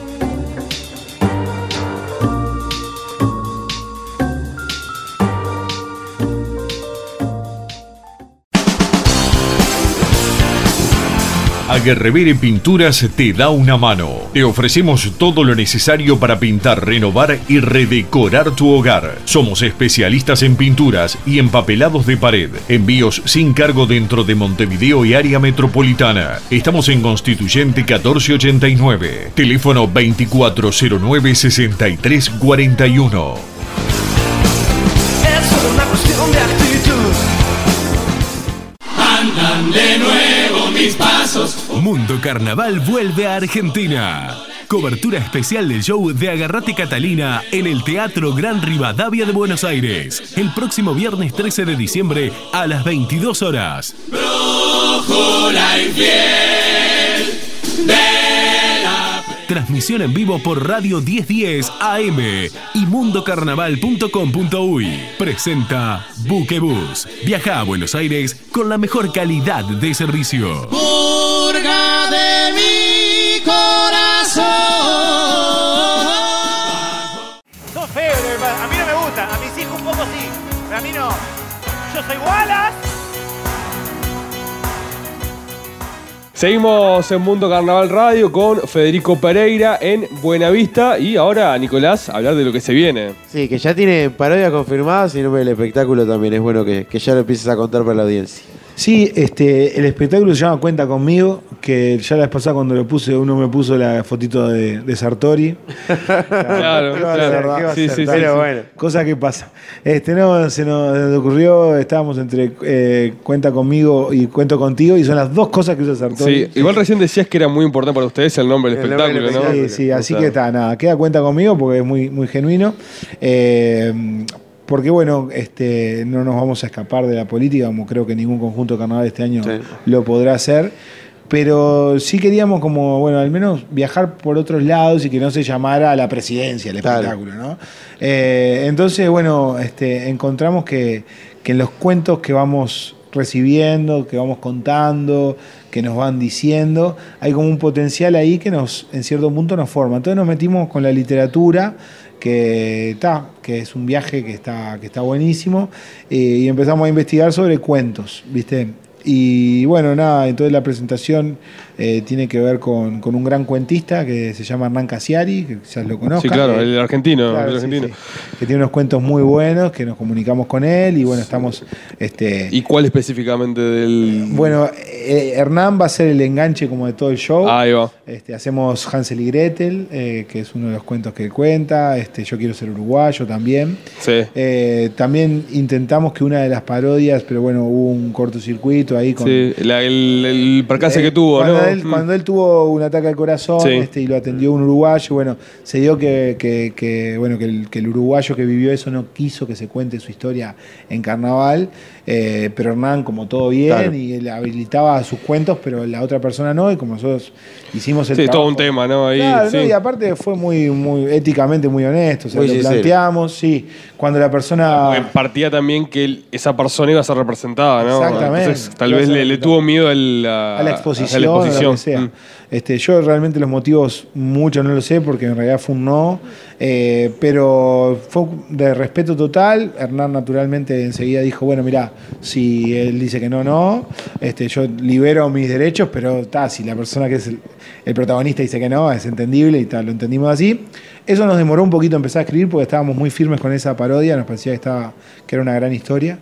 Aguerrevere Pinturas te da una mano. Te ofrecemos todo lo necesario para pintar, renovar y redecorar tu hogar. Somos especialistas en pinturas y empapelados de pared. Envíos sin cargo dentro de Montevideo y área metropolitana. Estamos en Constituyente 1489. Teléfono 2409 6341. Mundo Carnaval vuelve a Argentina. Cobertura especial del show de Agarrate Catalina en el Teatro Gran Rivadavia de Buenos Aires. El próximo viernes 13 de diciembre a las 22 horas. Transmisión en vivo por Radio 1010 AM mundocarnaval.com.uy. Presenta Buquebus. Viaja a Buenos Aires con la mejor calidad de servicio. purga de mi corazón. Son feos, a mí no me gusta, a mis hijos un poco sí, pero a mí no. Yo soy Wallace. Seguimos en Mundo Carnaval Radio con Federico Pereira en Buenavista y ahora, Nicolás, hablar de lo que se viene. Sí, que ya tiene parodia confirmada, sino el espectáculo también es bueno que, que ya lo empieces a contar para la audiencia. Sí, este, el espectáculo se llama Cuenta conmigo, que ya la vez pasada cuando lo puse, uno me puso la fotito de, de Sartori. Claro, ¿Qué va a claro. Pero bueno, cosa que pasa. Este, no, se nos ocurrió, estábamos entre eh, Cuenta conmigo y Cuento contigo, y son las dos cosas que usa Sartori. Sí, igual recién decías que era muy importante para ustedes el nombre del El nombre espectáculo, del ¿no? Sí, sí, así O sea, que está, nada, queda cuenta conmigo porque es muy, muy genuino. Eh, porque bueno, este, no nos vamos a escapar de la política, como creo que ningún conjunto de carnaval este año lo podrá hacer. Pero sí queríamos como, bueno, al menos viajar por otros lados y que no se llamara a la presidencia el espectáculo, ¿no? Eh, entonces, bueno, este, encontramos que, que en los cuentos que vamos recibiendo, que vamos contando, que nos van diciendo, hay como un potencial ahí que nos, en cierto punto nos forma. Entonces nos metimos con la literatura, que está, que es un viaje que está, que está buenísimo, eh, y empezamos a investigar sobre cuentos, ¿viste? Y bueno, nada, entonces la presentación eh, tiene que ver con, con un gran cuentista que se llama Hernán Casiari, que quizás lo conozcan. Sí, claro, el argentino. Claro, el argentino. sí. que tiene unos cuentos muy buenos, que nos comunicamos con él y bueno, estamos... Este, ¿Y cuál específicamente del...? bueno, eh, Hernán va a ser el enganche como de todo el show. Ahí va. Este, hacemos Hansel y Gretel, eh, que es uno de los cuentos que él cuenta. Este, Yo quiero ser uruguayo también. Sí. También intentamos que una de las parodias, pero bueno, hubo un cortocircuito ahí con... Sí, la- el, el percance que tuvo, ¿no? Él, Mm. Cuando él tuvo un ataque al corazón Sí. este, y lo atendió un uruguayo, bueno, se dio que, que- que, bueno, que, el, que el uruguayo que vivió eso no quiso que se cuente su historia en carnaval, eh, pero Hernán, como todo bien, Claro. y él habilitaba sus cuentos, pero la otra persona no, y como nosotros hicimos el Sí, todo trabajo- un tema, ¿no? Ahí, Claro, sí. ¿no? y aparte fue muy, muy éticamente muy honesto, o sea, Muy lo sincero. planteamos, sí, cuando la persona... Porque partía también que él- esa persona iba a ser representada, ¿no? Exactamente. Entonces, tal a vez le, le tuvo miedo a la, a la exposición, a la o lo exposición. que sea. Mm. Este, yo realmente los motivos mucho no lo sé porque en realidad fue un no, eh, pero fue de respeto total. Hernán naturalmente enseguida dijo, bueno, mira, si él dice que no, no, este, yo libero mis derechos, pero ta, si la persona que es el, el protagonista dice que no, es entendible y tal, lo entendimos así. Eso nos demoró un poquito empezar a escribir porque estábamos muy firmes con esa parodia, nos parecía que, estaba, que era una gran historia.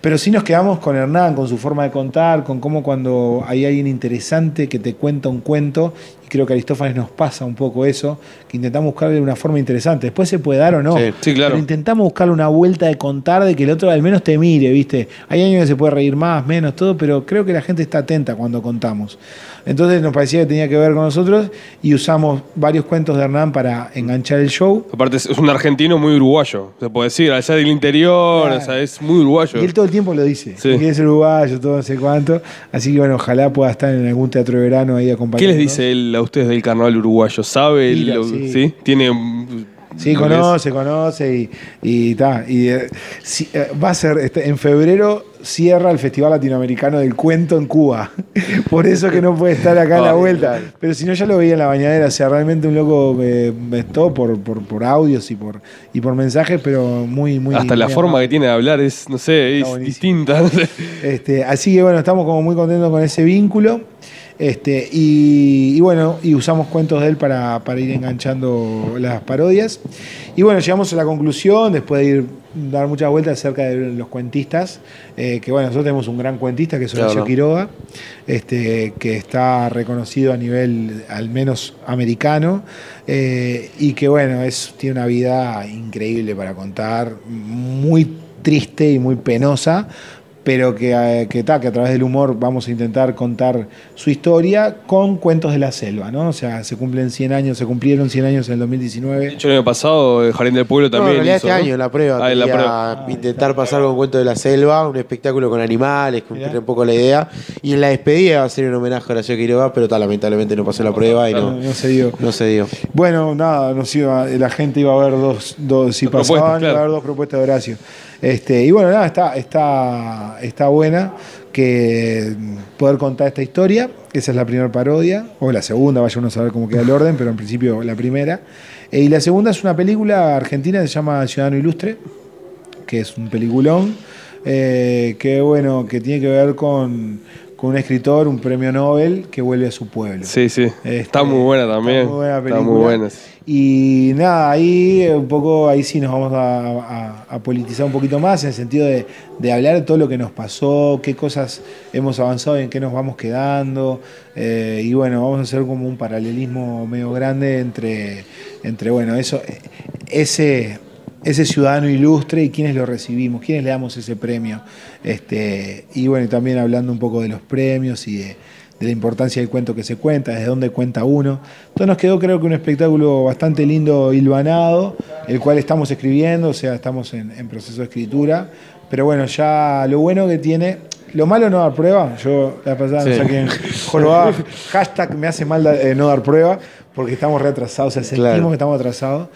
Pero sí nos quedamos con Hernán, con su forma de contar, con cómo cuando hay alguien interesante que te cuenta un cuento, creo que Aristófanes nos pasa un poco eso, que intentamos buscarle una forma interesante. Después se puede dar o no. Sí, sí, claro. Pero intentamos buscarle una vuelta de contar, de que el otro al menos te mire, ¿viste? Hay años que se puede reír más, menos, todo, pero creo que la gente está atenta cuando contamos. Entonces nos parecía que tenía que ver con nosotros y usamos varios cuentos de Hernán para enganchar el show. Aparte, es es un argentino muy uruguayo, se puede decir, al ser del interior, Claro. o sea, es muy uruguayo. Y él todo el tiempo lo dice. Sí. que ser uruguayo, todo no sé cuánto. Así que bueno, ojalá pueda estar en algún teatro de verano ahí ¿Qué acompañando. les dice él a ustedes del carnaval uruguayo? ¿Sabe? Mira, lo- sí. ¿sí? Tiene. Sí, conoce, conoce y, y, ta, y eh, eh, va a ser, este, en febrero cierra el Festival Latinoamericano del Cuento en Cuba. Por eso que no puede estar acá en la vuelta. Pero si no, ya lo veía en la bañadera. O sea, realmente un loco eh, todo por, por, por audios y por, y por mensajes, pero muy, muy. Hasta la muy forma amable. que tiene de hablar es, no sé, es distinta. Este, así que bueno, estamos como muy contentos con ese vínculo. Este, y, y bueno, y usamos cuentos de él para, para ir enganchando las parodias. Y bueno, llegamos a la conclusión, después de ir dar muchas vueltas acerca de los cuentistas, eh, que bueno, nosotros tenemos un gran cuentista que es Horacio Claro. Quiroga, este, que está reconocido a nivel al menos americano, eh, y que bueno, es, tiene una vida increíble para contar, muy triste y muy penosa, pero que, eh, que, ta, que a través del humor vamos a intentar contar su historia con cuentos de la selva, ¿no? O sea, se cumplen 100 años, se cumplieron 100 años en el 2019. De hecho, el año pasado, el Jardín del Pueblo No, también. en realidad hizo, este ¿no? año, en la prueba, Ah, en la prueba. intentar pasar con Cuento de la Selva, un espectáculo con animales, cumplir un poco la idea. Y en la despedida va a ser un homenaje a Horacio Quiroga, pero tal, lamentablemente no pasó la prueba y no, No, no se dio. no se dio. Bueno, nada, nos iba, la gente iba a ver dos, dos si Dos pasaban, iba a haber dos propuestas de Horacio. Este, y bueno, nada, está, está, está buena que poder contar esta historia. Esa es la primera parodia, o la segunda, vaya uno a saber cómo queda el orden, pero en principio la primera. Eh, y la segunda es una película argentina que se llama Ciudadano Ilustre, que es un peliculón, eh, que bueno, que tiene que ver con, con un escritor, un premio Nobel, que vuelve a su pueblo. Sí, sí. Este, está muy buena también. muy buena Está película. muy buena. Y nada, ahí eh, un poco, ahí sí nos vamos a, a- a politizar un poquito más, en el sentido de, de hablar de todo lo que nos pasó, qué cosas hemos avanzado y en qué nos vamos quedando. eh, y bueno, vamos a hacer como un paralelismo medio grande entre, entre bueno, eso, ese, ese ciudadano ilustre y quiénes lo recibimos, quiénes le damos ese premio. Este, y bueno, también hablando un poco de los premios y de, de la importancia del cuento que se cuenta, desde dónde cuenta uno. Entonces nos quedó creo que un espectáculo bastante lindo, hilvanado, el cual estamos escribiendo, o sea, estamos en, en proceso de escritura. Pero bueno, ya lo bueno que tiene, lo malo no dar prueba, yo la pasada no Sí. sé quién jorobaba, hashtag me hace mal eh, no dar prueba, porque estamos retrasados, o sea, sentimos Claro. que estamos atrasados.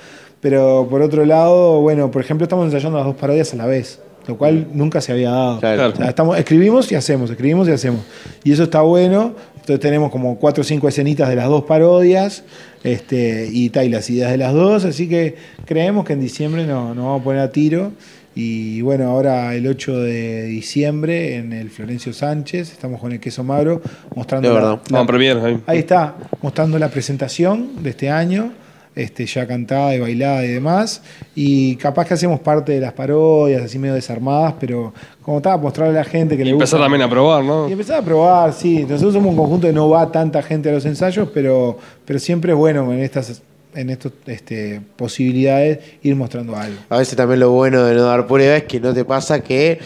Pero por otro lado, bueno, por ejemplo, estamos ensayando las dos parodias a la vez. lo cual nunca se había dado. Claro. O sea, estamos, escribimos y hacemos, escribimos y hacemos. Y eso está bueno. Entonces tenemos como cuatro o cinco escenitas de las dos parodias este, y, ta, y las ideas de las dos. Así que creemos que en diciembre nos, nos vamos a poner a tiro. Y bueno, ahora el 8 de diciembre en el Florencio Sánchez, estamos con el queso magro mostrando De la- verdad. la- ahí. Ahí está, mostrando la presentación de este año, este, ya cantada y bailada y demás. Y capaz que hacemos parte de las parodias, así medio desarmadas, pero como estaba, mostrarle a la gente que le Empezar gusta. también a probar, ¿no? Y empezar a probar, sí. Nosotros somos un conjunto que no va tanta gente a los ensayos, pero, pero siempre es bueno en estas en estas este, posibilidades ir mostrando algo. A veces también lo bueno de no dar prueba es que no te pasa que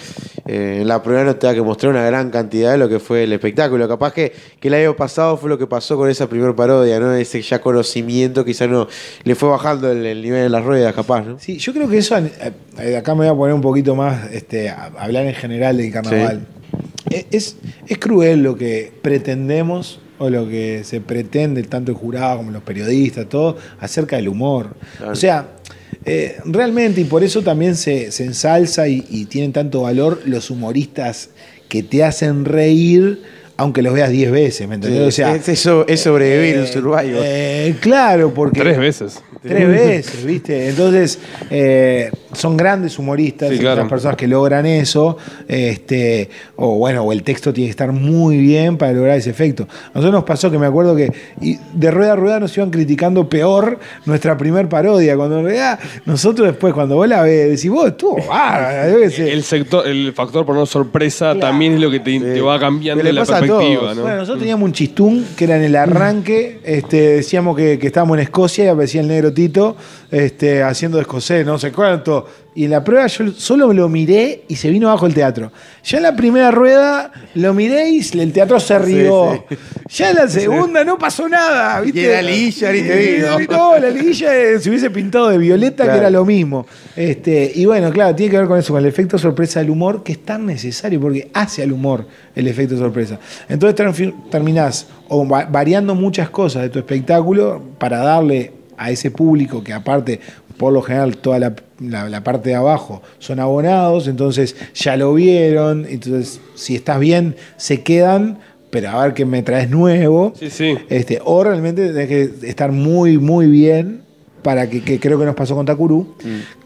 eh, en la prueba no te da que mostrar una gran cantidad de lo que fue el espectáculo. Capaz que, que el año pasado fue lo que pasó con esa primer parodia, ¿no? Ese ya conocimiento quizá no le fue bajando el, el nivel de las ruedas, capaz, ¿no? Sí, yo creo que eso, eh, eh, acá me voy a poner un poquito más, este, a hablar en general del carnaval. Eh, Es, es cruel lo que pretendemos o lo que se pretende, tanto el jurado como los periodistas, todo, acerca del humor. O sea, eh, realmente, y por eso también se, se ensalza y, y tienen tanto valor los humoristas que te hacen reír, aunque los veas 10 veces, ¿me entendés? Sí, o sea, es, eso, es sobrevivir eh, un Survivor. eh, claro, porque. Tres veces. Tres veces, ¿viste? Entonces, eh, son grandes humoristas, Sí, claro. las personas que logran eso, este, o bueno, o el texto tiene que estar muy bien para lograr ese efecto. A nosotros nos pasó que me acuerdo que y de rueda a rueda nos iban criticando peor nuestra primer parodia, cuando en realidad nosotros después, cuando vos la ves, decís, vos estuvo bárbara, yo qué sé. El sector, el factor por no sorpresa también es lo que te, te va cambiando la perspectiva. Bueno, nosotros teníamos un chistún que era en el arranque, este, decíamos que, que estábamos en Escocia y aparecía el negro Tito este, haciendo de escocés, no sé cuánto. Y en la prueba yo solo lo miré y se vino abajo el teatro. Ya en la primera rueda lo miré y el teatro se rió. Ya en la segunda no pasó nada. ¿viste? Y la liguilla ni te digo. No, la liguilla eh, se hubiese pintado de violeta, Claro. que era lo mismo. Este, y bueno, claro, tiene que ver con eso, con el efecto sorpresa del humor, que es tan necesario porque hace al humor el efecto sorpresa. Entonces ter- terminás o variando muchas cosas de tu espectáculo para darle a ese público que aparte, por lo general, toda la, la- la parte de abajo son abonados, entonces ya lo vieron, entonces si estás bien, se quedan, pero a ver qué me traes nuevo. Sí, sí. Este, o realmente tenés que estar muy, muy bien para que, que creo que nos pasó con Takuru,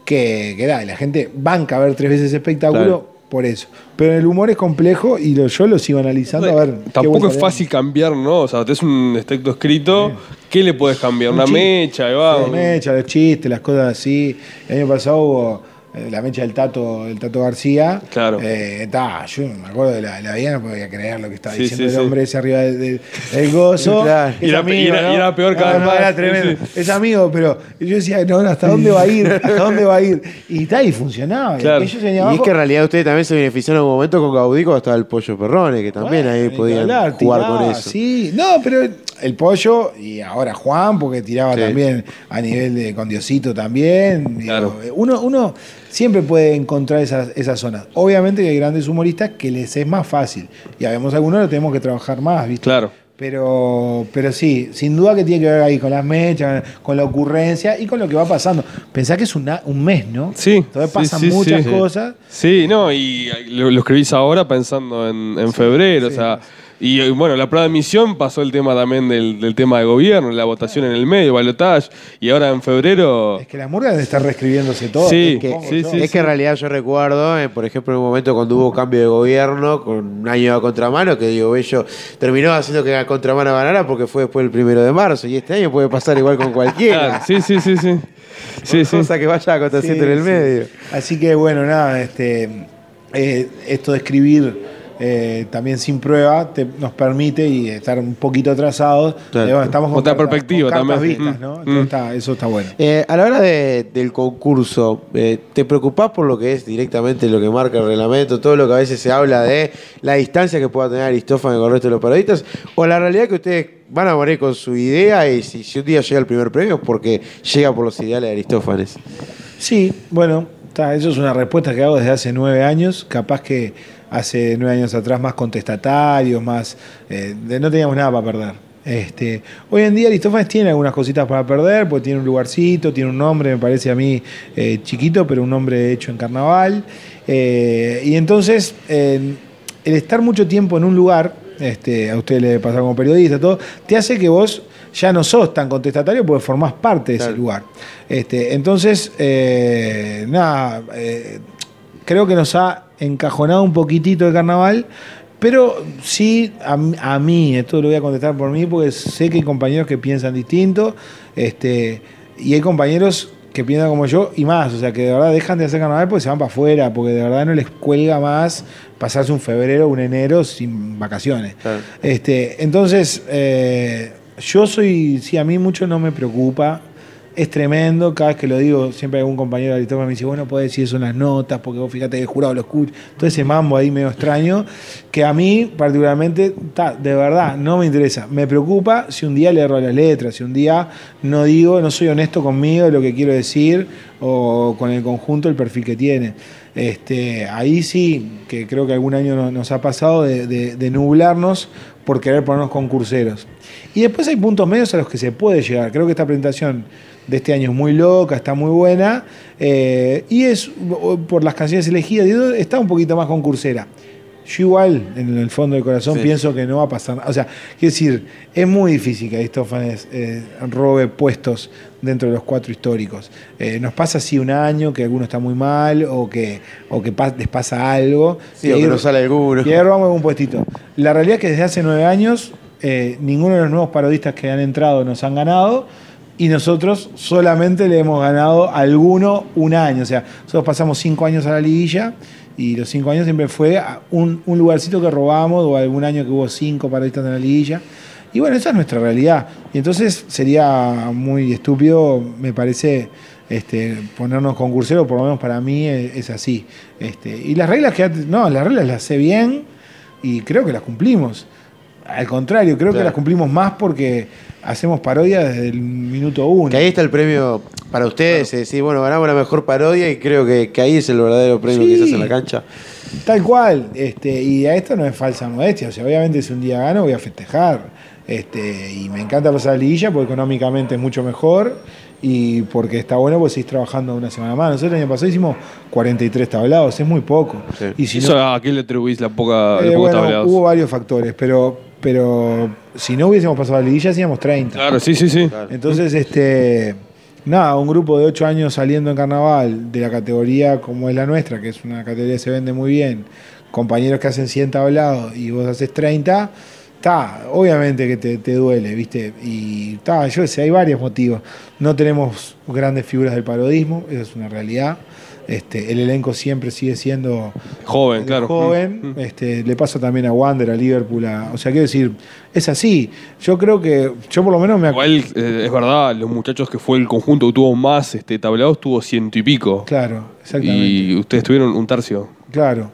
que, que da, la gente banca a ver tres veces espectáculo Claro. por eso. Pero el humor es complejo y lo- yo lo sigo analizando a ver. Tampoco es fácil cambiar, ¿no? O sea, tenés un texto escrito, ¿qué le puedes cambiar? Un Una mecha, ahí va. dan. La mecha, los chistes, las cosas así. El año pasado hubo eh, la mecha del Tato, del Tato García. Claro. Eh, ta, yo me acuerdo de la, la vida, no podía creer lo que estaba Sí, diciendo sí, el sí. hombre ese arriba del, del- del gozo. Claro. Es Y era- amigo, y era- ¿no? y era peor cada No, vez no, más. Era tremendo. sí. Es amigo, pero yo decía, no, no, ¿hasta dónde va a ir? ¿Hasta dónde va a ir? Y tal, y funcionaba. Claro. Y es abajo, que en realidad ustedes también se beneficiaron en un momento con Gaudí cuando estaba el pollo Perrone, que también ahí podían hablar, jugar con eso. Sí, no, pero el pollo y ahora Juan, porque tiraba Sí. también a nivel de con Diosito también. Claro. uno, uno siempre puede encontrar esas, esas zonas. Obviamente que hay grandes humoristas que les es más fácil. Y habemos algunos que tenemos que trabajar más, ¿viste? Claro. Pero, pero sí, sin duda que tiene que ver ahí con las mechas, con la ocurrencia y con lo que va pasando. Pensá que es una- un mes, ¿no? Sí. Entonces sí, pasan sí, muchas sí. cosas. Sí, no, y lo, lo escribís ahora pensando en, en febrero, o sea. Y bueno, la prueba de emisión pasó el tema también del, del tema de gobierno, la votación en el medio, balotage, y ahora en febrero. Que la murga debe estar reescribiéndose todo. Sí, Que- sí, sí, es que en realidad yo recuerdo, eh, por ejemplo, en un momento cuando hubo cambio de gobierno, con un año a contramano, que Diego Bello terminó haciendo que a contramano ganara porque fue después del primero de marzo. Y este año puede pasar igual con cualquiera. Claro, sí, sí, sí, sí. Sí, sí. Cosa que vaya aconteciendo Sí, en el sí. medio. Así que bueno, nada, este, eh, esto de escribir eh, también sin prueba te- nos permite y estar un poquito atrasados. Claro. Eh, bueno, estamos con Otra cartas- perspectiva con también. vistas, Mm, ¿no? Entonces mm. está- eso está bueno. Eh, a la hora de- del concurso, eh, ¿te preocupás por lo que es directamente lo que marca el reglamento, todo lo que a veces se habla de la distancia que pueda tener Aristófanes con el resto de los parodistas? ¿O la realidad que ustedes van a morir con su idea y si, si un día llega el primer premio es porque llega por los ideales de Aristófanes? Sí, bueno, está, eso es una respuesta que hago desde hace nueve años. Capaz que hace nueve años atrás más contestatarios, más. eh, de- no teníamos nada para perder. Este, hoy en día Aristófanes tiene algunas cositas para perder, porque tiene un lugarcito, tiene un nombre, me parece a mí eh, chiquito, pero un nombre hecho en carnaval. Eh, y entonces, el estar mucho tiempo en un lugar, este, a usted le pasa como periodista, todo, te hace que vos ya no sos tan contestatario porque formás parte de ese lugar. Este, entonces, nada, creo que nos ha encajonado un poquitito el carnaval, pero sí, a, mí- a mí, esto lo voy a contestar por mí, porque sé que hay compañeros que piensan distinto, este, y hay compañeros que piensan como yo y más, o sea, que de verdad dejan de hacer carnaval porque se van para afuera, porque de verdad no les cuelga más pasarse un febrero o un enero sin vacaciones. Este, entonces, eh, yo soy, sí, a mí mucho no me preocupa. Es tremendo, cada vez que lo digo, siempre algún compañero de me dice, bueno, podés decir eso en las notas, porque vos fíjate que el jurado lo escucha. Todo ese mambo ahí medio extraño, que a mí particularmente, ta, de verdad, no me interesa. Me preocupa si un día le erro las letras, si un día no digo, no soy honesto conmigo de lo que quiero decir o con el conjunto, el perfil que tiene. Este, ahí sí, que creo que algún año no- nos ha pasado de, nublarnos por querer ponernos concurseros. Y después hay puntos medios a los que se puede llegar. Creo que esta presentación de este año es muy loca, está muy buena, eh, y es por las canciones elegidas, está un poquito más concursera. Yo igual, en el fondo del corazón, Sí. pienso que no va a pasar nada. O sea, quiero decir, es muy difícil que Aristófanes eh, robe puestos dentro de los cuatro históricos. Eh, nos pasa así un año que alguno está muy mal o que, o que pa- les pasa algo. Sí, y o que no sale alguno. Y ahí robamos algún puestito. La realidad es que desde hace nueve años, eh, ninguno de los nuevos parodistas que han entrado nos han ganado. Y nosotros solamente le hemos ganado a alguno un año. O sea, nosotros pasamos cinco años a la liguilla y los cinco años siempre fue un, un lugarcito que robamos o algún año que hubo cinco parodistas en la liguilla. Y bueno, esa es nuestra realidad. Y entonces sería muy estúpido, me parece, este, ponernos concurseros, por lo menos para mí es, es así. Este, y las reglas que no, las reglas las sé bien y creo que las cumplimos. Al contrario, creo que las cumplimos más porque hacemos parodia desde el minuto uno. Que ahí está el premio para ustedes, es decir, bueno, ganamos la mejor parodia y creo que, que ahí es el verdadero premio Sí. quizás en la cancha. Tal cual, este, y a esto no es falsa modestia, o sea, obviamente si un día gano voy a festejar, este, y me encanta pasar la liguilla porque económicamente es mucho mejor y porque está bueno porque seguís trabajando una semana más. Nosotros el año pasado hicimos 43 tablados, es muy poco. Y si ¿Eso no, ¿A qué le atribuís la poca, eh, los pocos bueno, tablados? hubo varios factores, pero, pero si no hubiésemos pasado la liguilla hacíamos 30. Claro, sí, sí, sí. Entonces, este, nada, un grupo de 8 años saliendo en carnaval de la categoría como es la nuestra, que es una categoría que se vende muy bien, compañeros que hacen 100 tablados y vos haces 30, está, obviamente que te, te duele, ¿viste? Y está, yo sé, hay varios motivos. No tenemos grandes figuras del parodismo, esa es una realidad. Este, el elenco siempre sigue siendo Joven, claro. joven. Este, le pasa también a Wander, a Liverpool. a- o sea, quiero decir, es así. Yo creo que, yo por lo menos me Igual, eh, es verdad, los muchachos que fue el conjunto que tuvo más este, tablados tuvo ciento y pico. Claro, exactamente. Y ustedes tuvieron un tercio. Claro,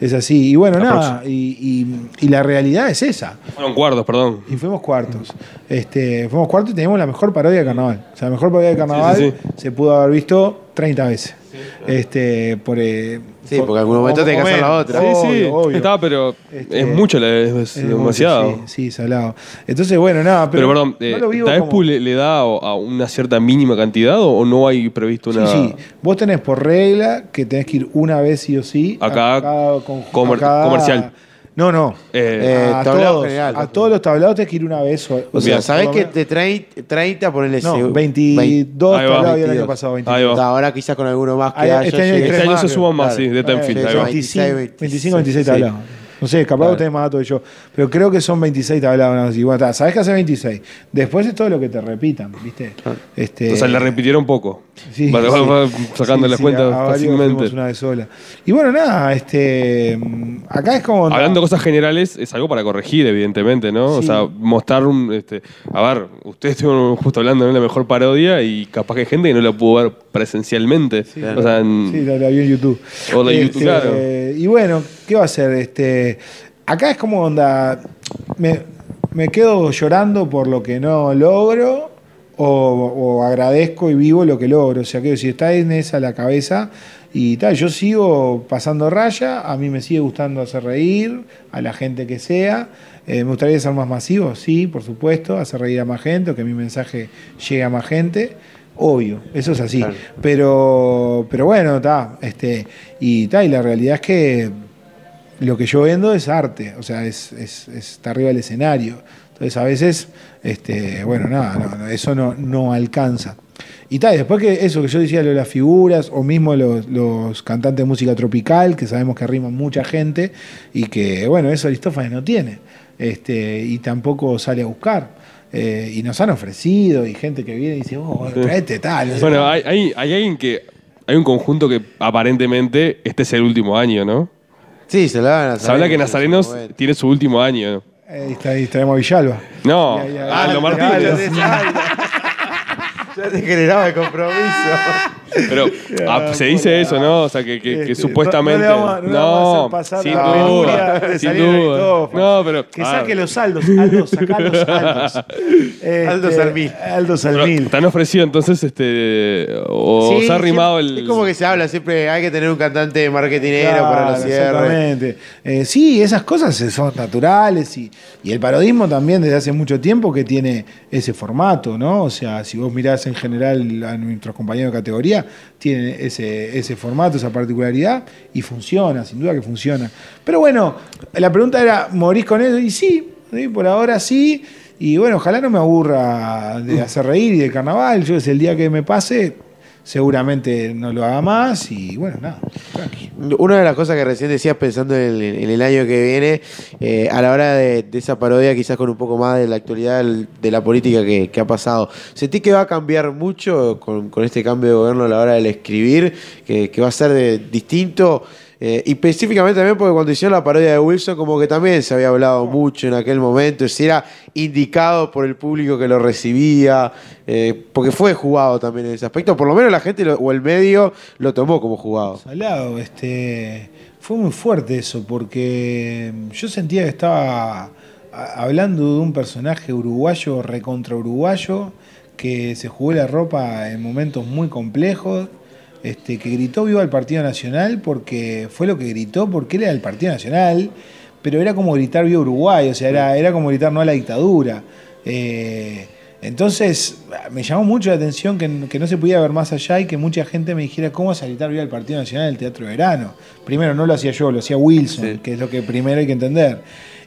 es así. Y bueno, La nada, y, y- y la realidad es esa. Fueron cuartos, perdón. Y fuimos cuartos. Este, fuimos cuartos y teníamos la mejor parodia de carnaval. O sea, la mejor parodia de carnaval sí, se pudo haber visto 30 veces. Este, por, eh, Sí, por- porque en algún momento o- tenés que o hacer la otra. Sí, sí, Obvio, obvio. está, pero Este, es mucho, la- es, es Es demasiado. mucho, Sí, sí, salado. Entonces, bueno, nada, Pero, pero, perdón, eh, lo vivo ¿Taespu como- le, le da a una cierta mínima cantidad o, o no hay previsto una. Sí, sí. Vos tenés por regla que tenés que ir una vez sí o sí. A cada con- comer- a cada- comercial. No, no. Eh, a, tablado todos, general. a todos los tablados tenés que ir una vez. O, O sea, ¿sabés que de 30, 30 ponele No, ese- 22 Ahí va. tablados había el año 22. pasado. Ahí 22. va. Ahora quizás con alguno más que Ahí- haya. este año Este año se suman más, Claro. sí, de Tenfield. Eh, ahí va. 25, 26, 25, 26 sí. tablados. No sé, capaz vos tenés más datos que yo. Pero creo que son 26 tablados. ¿no? Y bueno, sabés que hace 26. Después es todo lo que te repitan, ¿viste? Este, O sea, le repitieron poco. Sí, va, va- sí. va sacando Sí, las sí, cuentas fácilmente. fuimos una vez sola. Y bueno, nada, este. Acá es como. Hablando de cosas generales, es algo para corregir, evidentemente, ¿no? O Sí. sea, mostrar un. Este, a ver, ustedes estuvieron justo hablando de la mejor parodia y capaz que hay gente que no la pudo ver presencialmente. O sea, en- Sí, la, la vi en YouTube. O la Este, YouTube, claro. Y bueno, ¿qué va a hacer? Este, acá es como onda. Me, me quedo llorando por lo que no logro o, o agradezco y vivo lo que logro. O sea, que si está en esa la cabeza Y tal, yo sigo pasando raya, a mí me sigue gustando hacer reír, a la gente que sea. Eh, me gustaría ser más masivo, sí, por supuesto, hacer reír a más gente, o que mi mensaje llegue a más gente. Obvio, eso es así. Pero, pero bueno, está. Este, y, ta, y la realidad es que lo que yo vendo es arte, o sea, es, es- está arriba del escenario. Entonces a veces, este, bueno, nada, no, no, eso no, no alcanza. Y tal, después que eso que yo decía, lo de las figuras, o mismo los, los cantantes de música tropical, que sabemos que riman mucha gente, y que, bueno, eso Aristófanes no tiene, este, y tampoco sale a buscar. Eh, y nos han ofrecido, y gente que viene y dice, oh, traete tal. Bueno, hay, hay, hay alguien que. Hay un conjunto que aparentemente este es el último año, ¿no? Sí, se lo van a Se habla que Nazarenos tiene su último año. Ahí, está, ahí traemos a Villalba. No, Aldo Martínez. Ya te generaba el compromiso. Pero ah, se dice eso, ¿no? O sea, que, que- que Este, supuestamente. no le vamos a- no le vamos a hacer pasar sin la duda. de Sin duda. No, pero. Que ah, saque los saldos, Aldo, sacá los saldos. Este, Aldo Salmil. Aldo Salmil. ¿Te han ofrecido entonces este. O Sí, se ha arrimado siempre- el. Es como que se habla, siempre hay que tener un cantante marketinero Claro, para los cierres. Exactamente. Eh, sí, esas cosas son naturales y, y el parodismo también desde hace mucho tiempo que tiene ese formato, ¿no? O sea, si vos mirás en general a nuestros compañeros de categoría, tienen ese, ese formato, esa particularidad y funciona, sin duda que funciona. Pero bueno, la pregunta era, ¿morís con eso? Y sí, sí, por ahora sí. Y bueno, ojalá no me aburra de hacer reír y de carnaval. Yo es el día que me pase, seguramente no lo haga más y bueno, nada. Una de las cosas que recién decías pensando en en el año que viene, eh, a la hora de, esa parodia, quizás con un poco más de la actualidad de la política que, ha pasado, ¿sentís que va a cambiar mucho con, este cambio de gobierno a la hora del escribir? ¿Que, que va a ser de- distinto? Eh, y específicamente también porque cuando hicieron la parodia de Wilson, como que también se había hablado mucho en aquel momento, si era indicado por el público que lo recibía, eh, porque fue jugado también en ese aspecto, por lo menos la gente o el medio lo tomó como jugado. Salado, este, fue muy fuerte eso, porque yo sentía que estaba hablando de un personaje uruguayo, recontra uruguayo, que se jugó la ropa en momentos muy complejos, este, que gritó viva el Partido Nacional porque fue lo que gritó, porque él era el Partido Nacional, pero era como gritar viva Uruguay, o sea, era, era como gritar no a la dictadura. Eh, entonces, me llamó mucho la atención que, que no se podía ver más allá y que mucha gente me dijera cómo vas a gritar viva el Partido Nacional en el Teatro de Verano. Primero, no lo hacía yo, lo hacía Wilson, que es lo que primero hay que entender.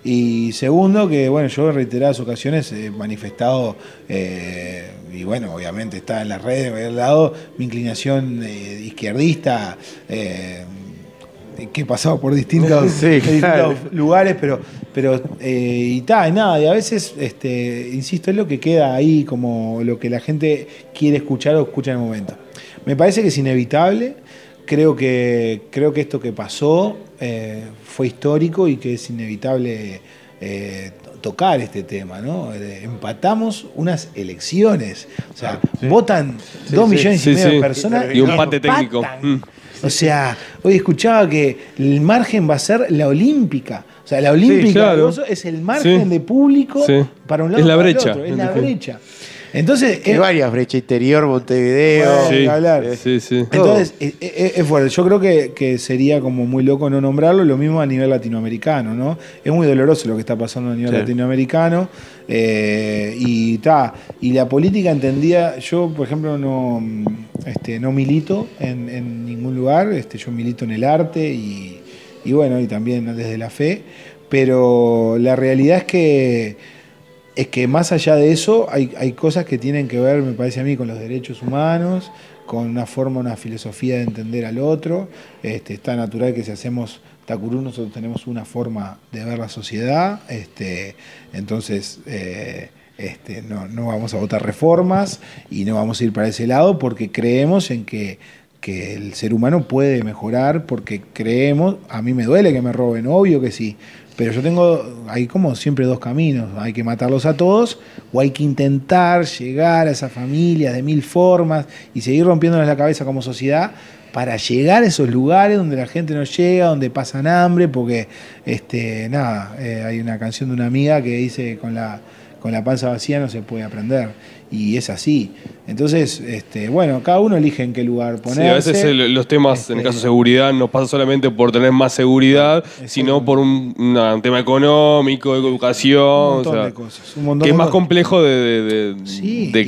Y segundo, que bueno, yo en reiteradas ocasiones he manifestado, eh, y bueno, obviamente está en las redes, me había lado, mi inclinación eh, izquierdista, eh, que he pasado por distintos, Sí, distintos claro. lugares, pero, pero eh, y tal, y nada, y a veces, este, insisto, es lo que queda ahí, como lo que la gente quiere escuchar o escucha en el momento. Me parece que es inevitable, creo que, creo que esto que pasó eh, fue histórico y que es inevitable eh, tocar este tema, ¿no? Eh, empatamos unas elecciones, o sea, votan Sí, dos sí. millones y medio de personas Y un empate técnico. Mm. O sea, hoy escuchaba que el margen va a ser la olímpica. O sea, la olímpica claro. es el margen de público para un lado Es la el otro. Es la brecha. Entonces, Hay es- varias brechas interior, Montevideo. Ni hablar. Sí, sí. Entonces, es, es- es fuerte. Yo creo que, que sería como muy loco no nombrarlo, lo mismo a nivel latinoamericano, ¿no? Es muy doloroso lo que está pasando a nivel Sí. latinoamericano. eh, y ta, y la política entendía, yo por ejemplo no, este, no milito en, en ningún lugar, este, yo milito en el arte y, y bueno, y también desde la fe, pero la realidad es que es que más allá de eso hay, hay cosas que tienen que ver, me parece a mí, con los derechos humanos, con una forma, una filosofía de entender al otro. Este, está natural que si hacemos Tacurú nosotros tenemos una forma de ver la sociedad, este, entonces eh, este, no, no vamos a votar reformas y no vamos a ir para ese lado porque creemos en que que el ser humano puede mejorar porque creemos, a mí me duele que me roben, obvio que sí, pero yo tengo, hay como siempre dos caminos, hay que matarlos a todos o hay que intentar llegar a esa familia de mil formas y seguir rompiéndonos la cabeza como sociedad para llegar a esos lugares donde la gente no llega, donde pasan hambre, porque, este, nada, eh, hay una canción de una amiga que dice con la con la panza vacía no se puede aprender. Y es así. Entonces, este, bueno, cada uno elige en qué lugar Sí, ponerse. a veces el- los temas, en el Este, caso de seguridad, no pasa solamente por tener más seguridad, sino por un, una- un tema económico, de educación. Un montón o sea, de cosas, un montón que es más cosas. complejo de. de- de- de-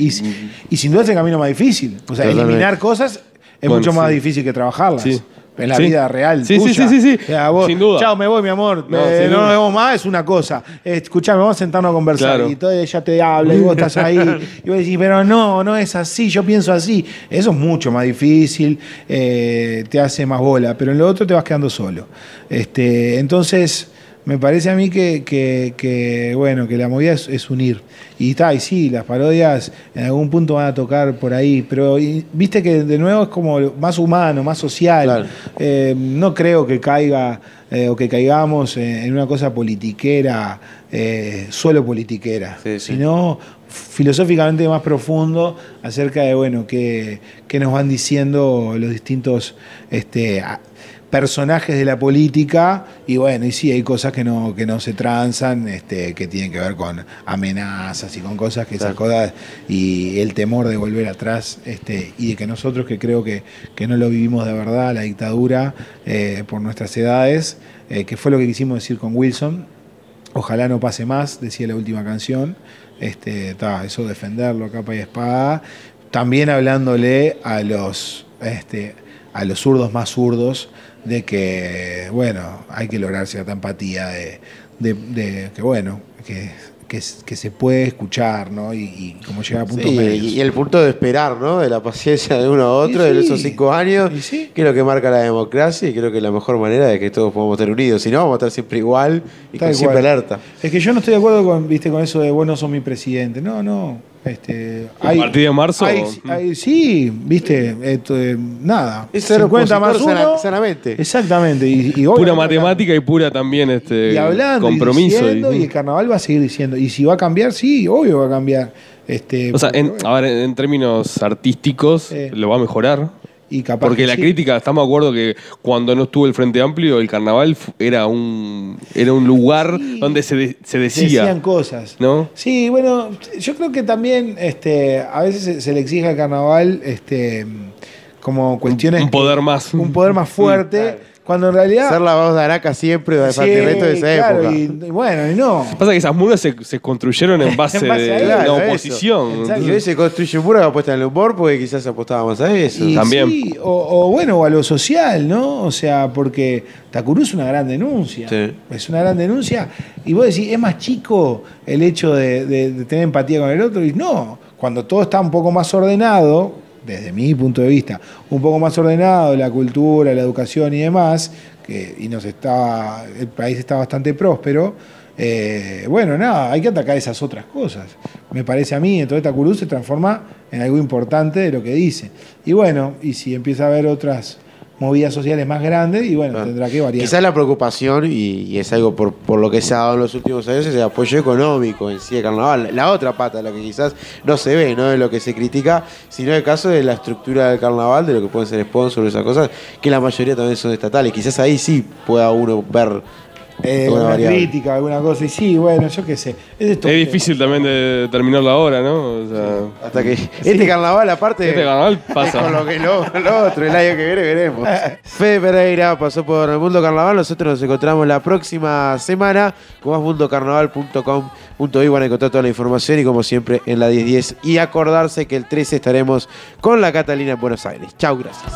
Y sin duda es el camino más difícil. O sea, Totalmente. eliminar cosas es Bueno, mucho más sí. difícil que trabajarlas. Sí. En la Sí. vida real. Sí, sí, tuya. sí, sí, sí. O sea, vos, Sin duda. Chao, me voy, mi amor. No, Eh, no nos vemos más, es una cosa. Escuchame, vamos a sentarnos a conversar. Claro. Y todo ella te habla y vos estás ahí. y vos decís, pero no, no es así, yo pienso así. Eso es mucho más difícil, eh, te hace más bola. Pero en lo otro te vas quedando solo. Este, entonces. Me parece a mí que, que- que, bueno, que la movida es, es unir. Y está, y sí, las parodias en algún punto van a tocar por ahí, pero y- viste que de nuevo es como más humano, más social. Eh, no creo que caiga eh, o que caigamos en, una cosa politiquera, eh, solo politiquera, sino filosóficamente más profundo acerca de, bueno, qué, qué nos van diciendo los distintos este, personajes de la política y bueno, y sí, hay cosas que no, que no se transan, este, que tienen que ver con amenazas y con cosas que esas cosas y el temor de volver atrás este, y de que nosotros que creo que, que no lo vivimos de verdad, la dictadura, eh, por nuestras edades, eh, que fue lo que quisimos decir con Wilson, ojalá no pase más, decía la última canción, este, ta, eso defenderlo a capa y espada, también hablándole a los, este, a los zurdos más zurdos, de que, bueno, hay que lograr cierta empatía, de, de- de que, bueno, que, que, que se puede escuchar, ¿no? Y, y como llegar a puntos Sí, medios. y el punto de esperar, ¿no? De la paciencia de uno a otro, Y de sí. esos cinco años, que es lo que marca la democracia y creo que es la mejor manera de que todos podamos estar unidos. Si no, vamos a estar siempre igual y con siempre alerta. Es que yo no estoy de acuerdo con, viste, con eso de vos no sos mi presidente. No, no. Este, ¿A partir de marzo? hay- hay- sí, viste, esto, eh, nada. Es ser 50 más uno. sanamente. Exactamente. Y, y pura matemática y pura también este y hablando compromiso. y diciendo, y- y el carnaval va a seguir diciendo. Y si va a cambiar, sí, obvio va a cambiar. Este, o sea, en, a ver, en términos artísticos, lo va a mejorar. Y capaz Porque que la sí. crítica, estamos de acuerdo que cuando no estuvo el Frente Amplio, el carnaval era un, era un lugar donde se, de- se decía. decían cosas. ¿No? Sí, bueno, yo creo que también este, a veces se, se le exige al carnaval este, como cuestiones. Un poder más. Un poder más fuerte. Cuando en realidad. Ser la voz de Araca siempre de Sí, resto de esa claro, época. y, y bueno, y no. Pasa que esas murgas se, se construyeron en base, En base de a la eso. oposición. Y hoy se construye un muro que apuesta en el humor porque quizás apostábamos a eso. Y sí, o, o bueno, o a lo social, ¿no? O sea, porque Takuru es una gran denuncia. Es una gran denuncia. Y vos decís, ¿es más chico el hecho de, de- de tener empatía con el otro? Y no, cuando todo está un poco más ordenado, desde mi punto de vista, un poco más ordenado, la cultura, la educación y demás, que, y nos está, el país está bastante próspero. eh, bueno, nada, hay que atacar esas otras cosas. Me parece a mí, entonces Takuru se transforma en algo importante de lo que dice. Y bueno, y si empieza a haber otras movidas sociales más grandes, y bueno, tendrá que variar. Quizás la preocupación, y, y es algo por, por lo que se ha dado en los últimos años, es el apoyo económico en sí de carnaval. La otra pata, lo que quizás no se ve, no de lo que se critica, sino el caso de la estructura del carnaval, de lo que pueden ser sponsors, esas cosas, que la mayoría también son estatales. Quizás ahí sí pueda uno ver Eh, variable. crítica, alguna cosa, y sí, bueno, yo qué sé. Es, Es difícil también de terminar la hora, ¿no? O sea, Hasta que este carnaval, aparte. Este carnaval es pasa. con lo, que lo, lo otro, el año que viene veremos. Fede Pereira pasó por el Mundo Carnaval. Nosotros nos encontramos la próxima semana con más mundocarnaval.com.uy. Van a encontrar toda la información y, como siempre, en la 1010. Y acordarse que el 13 estaremos con la Catalina en Buenos Aires. Chau, gracias.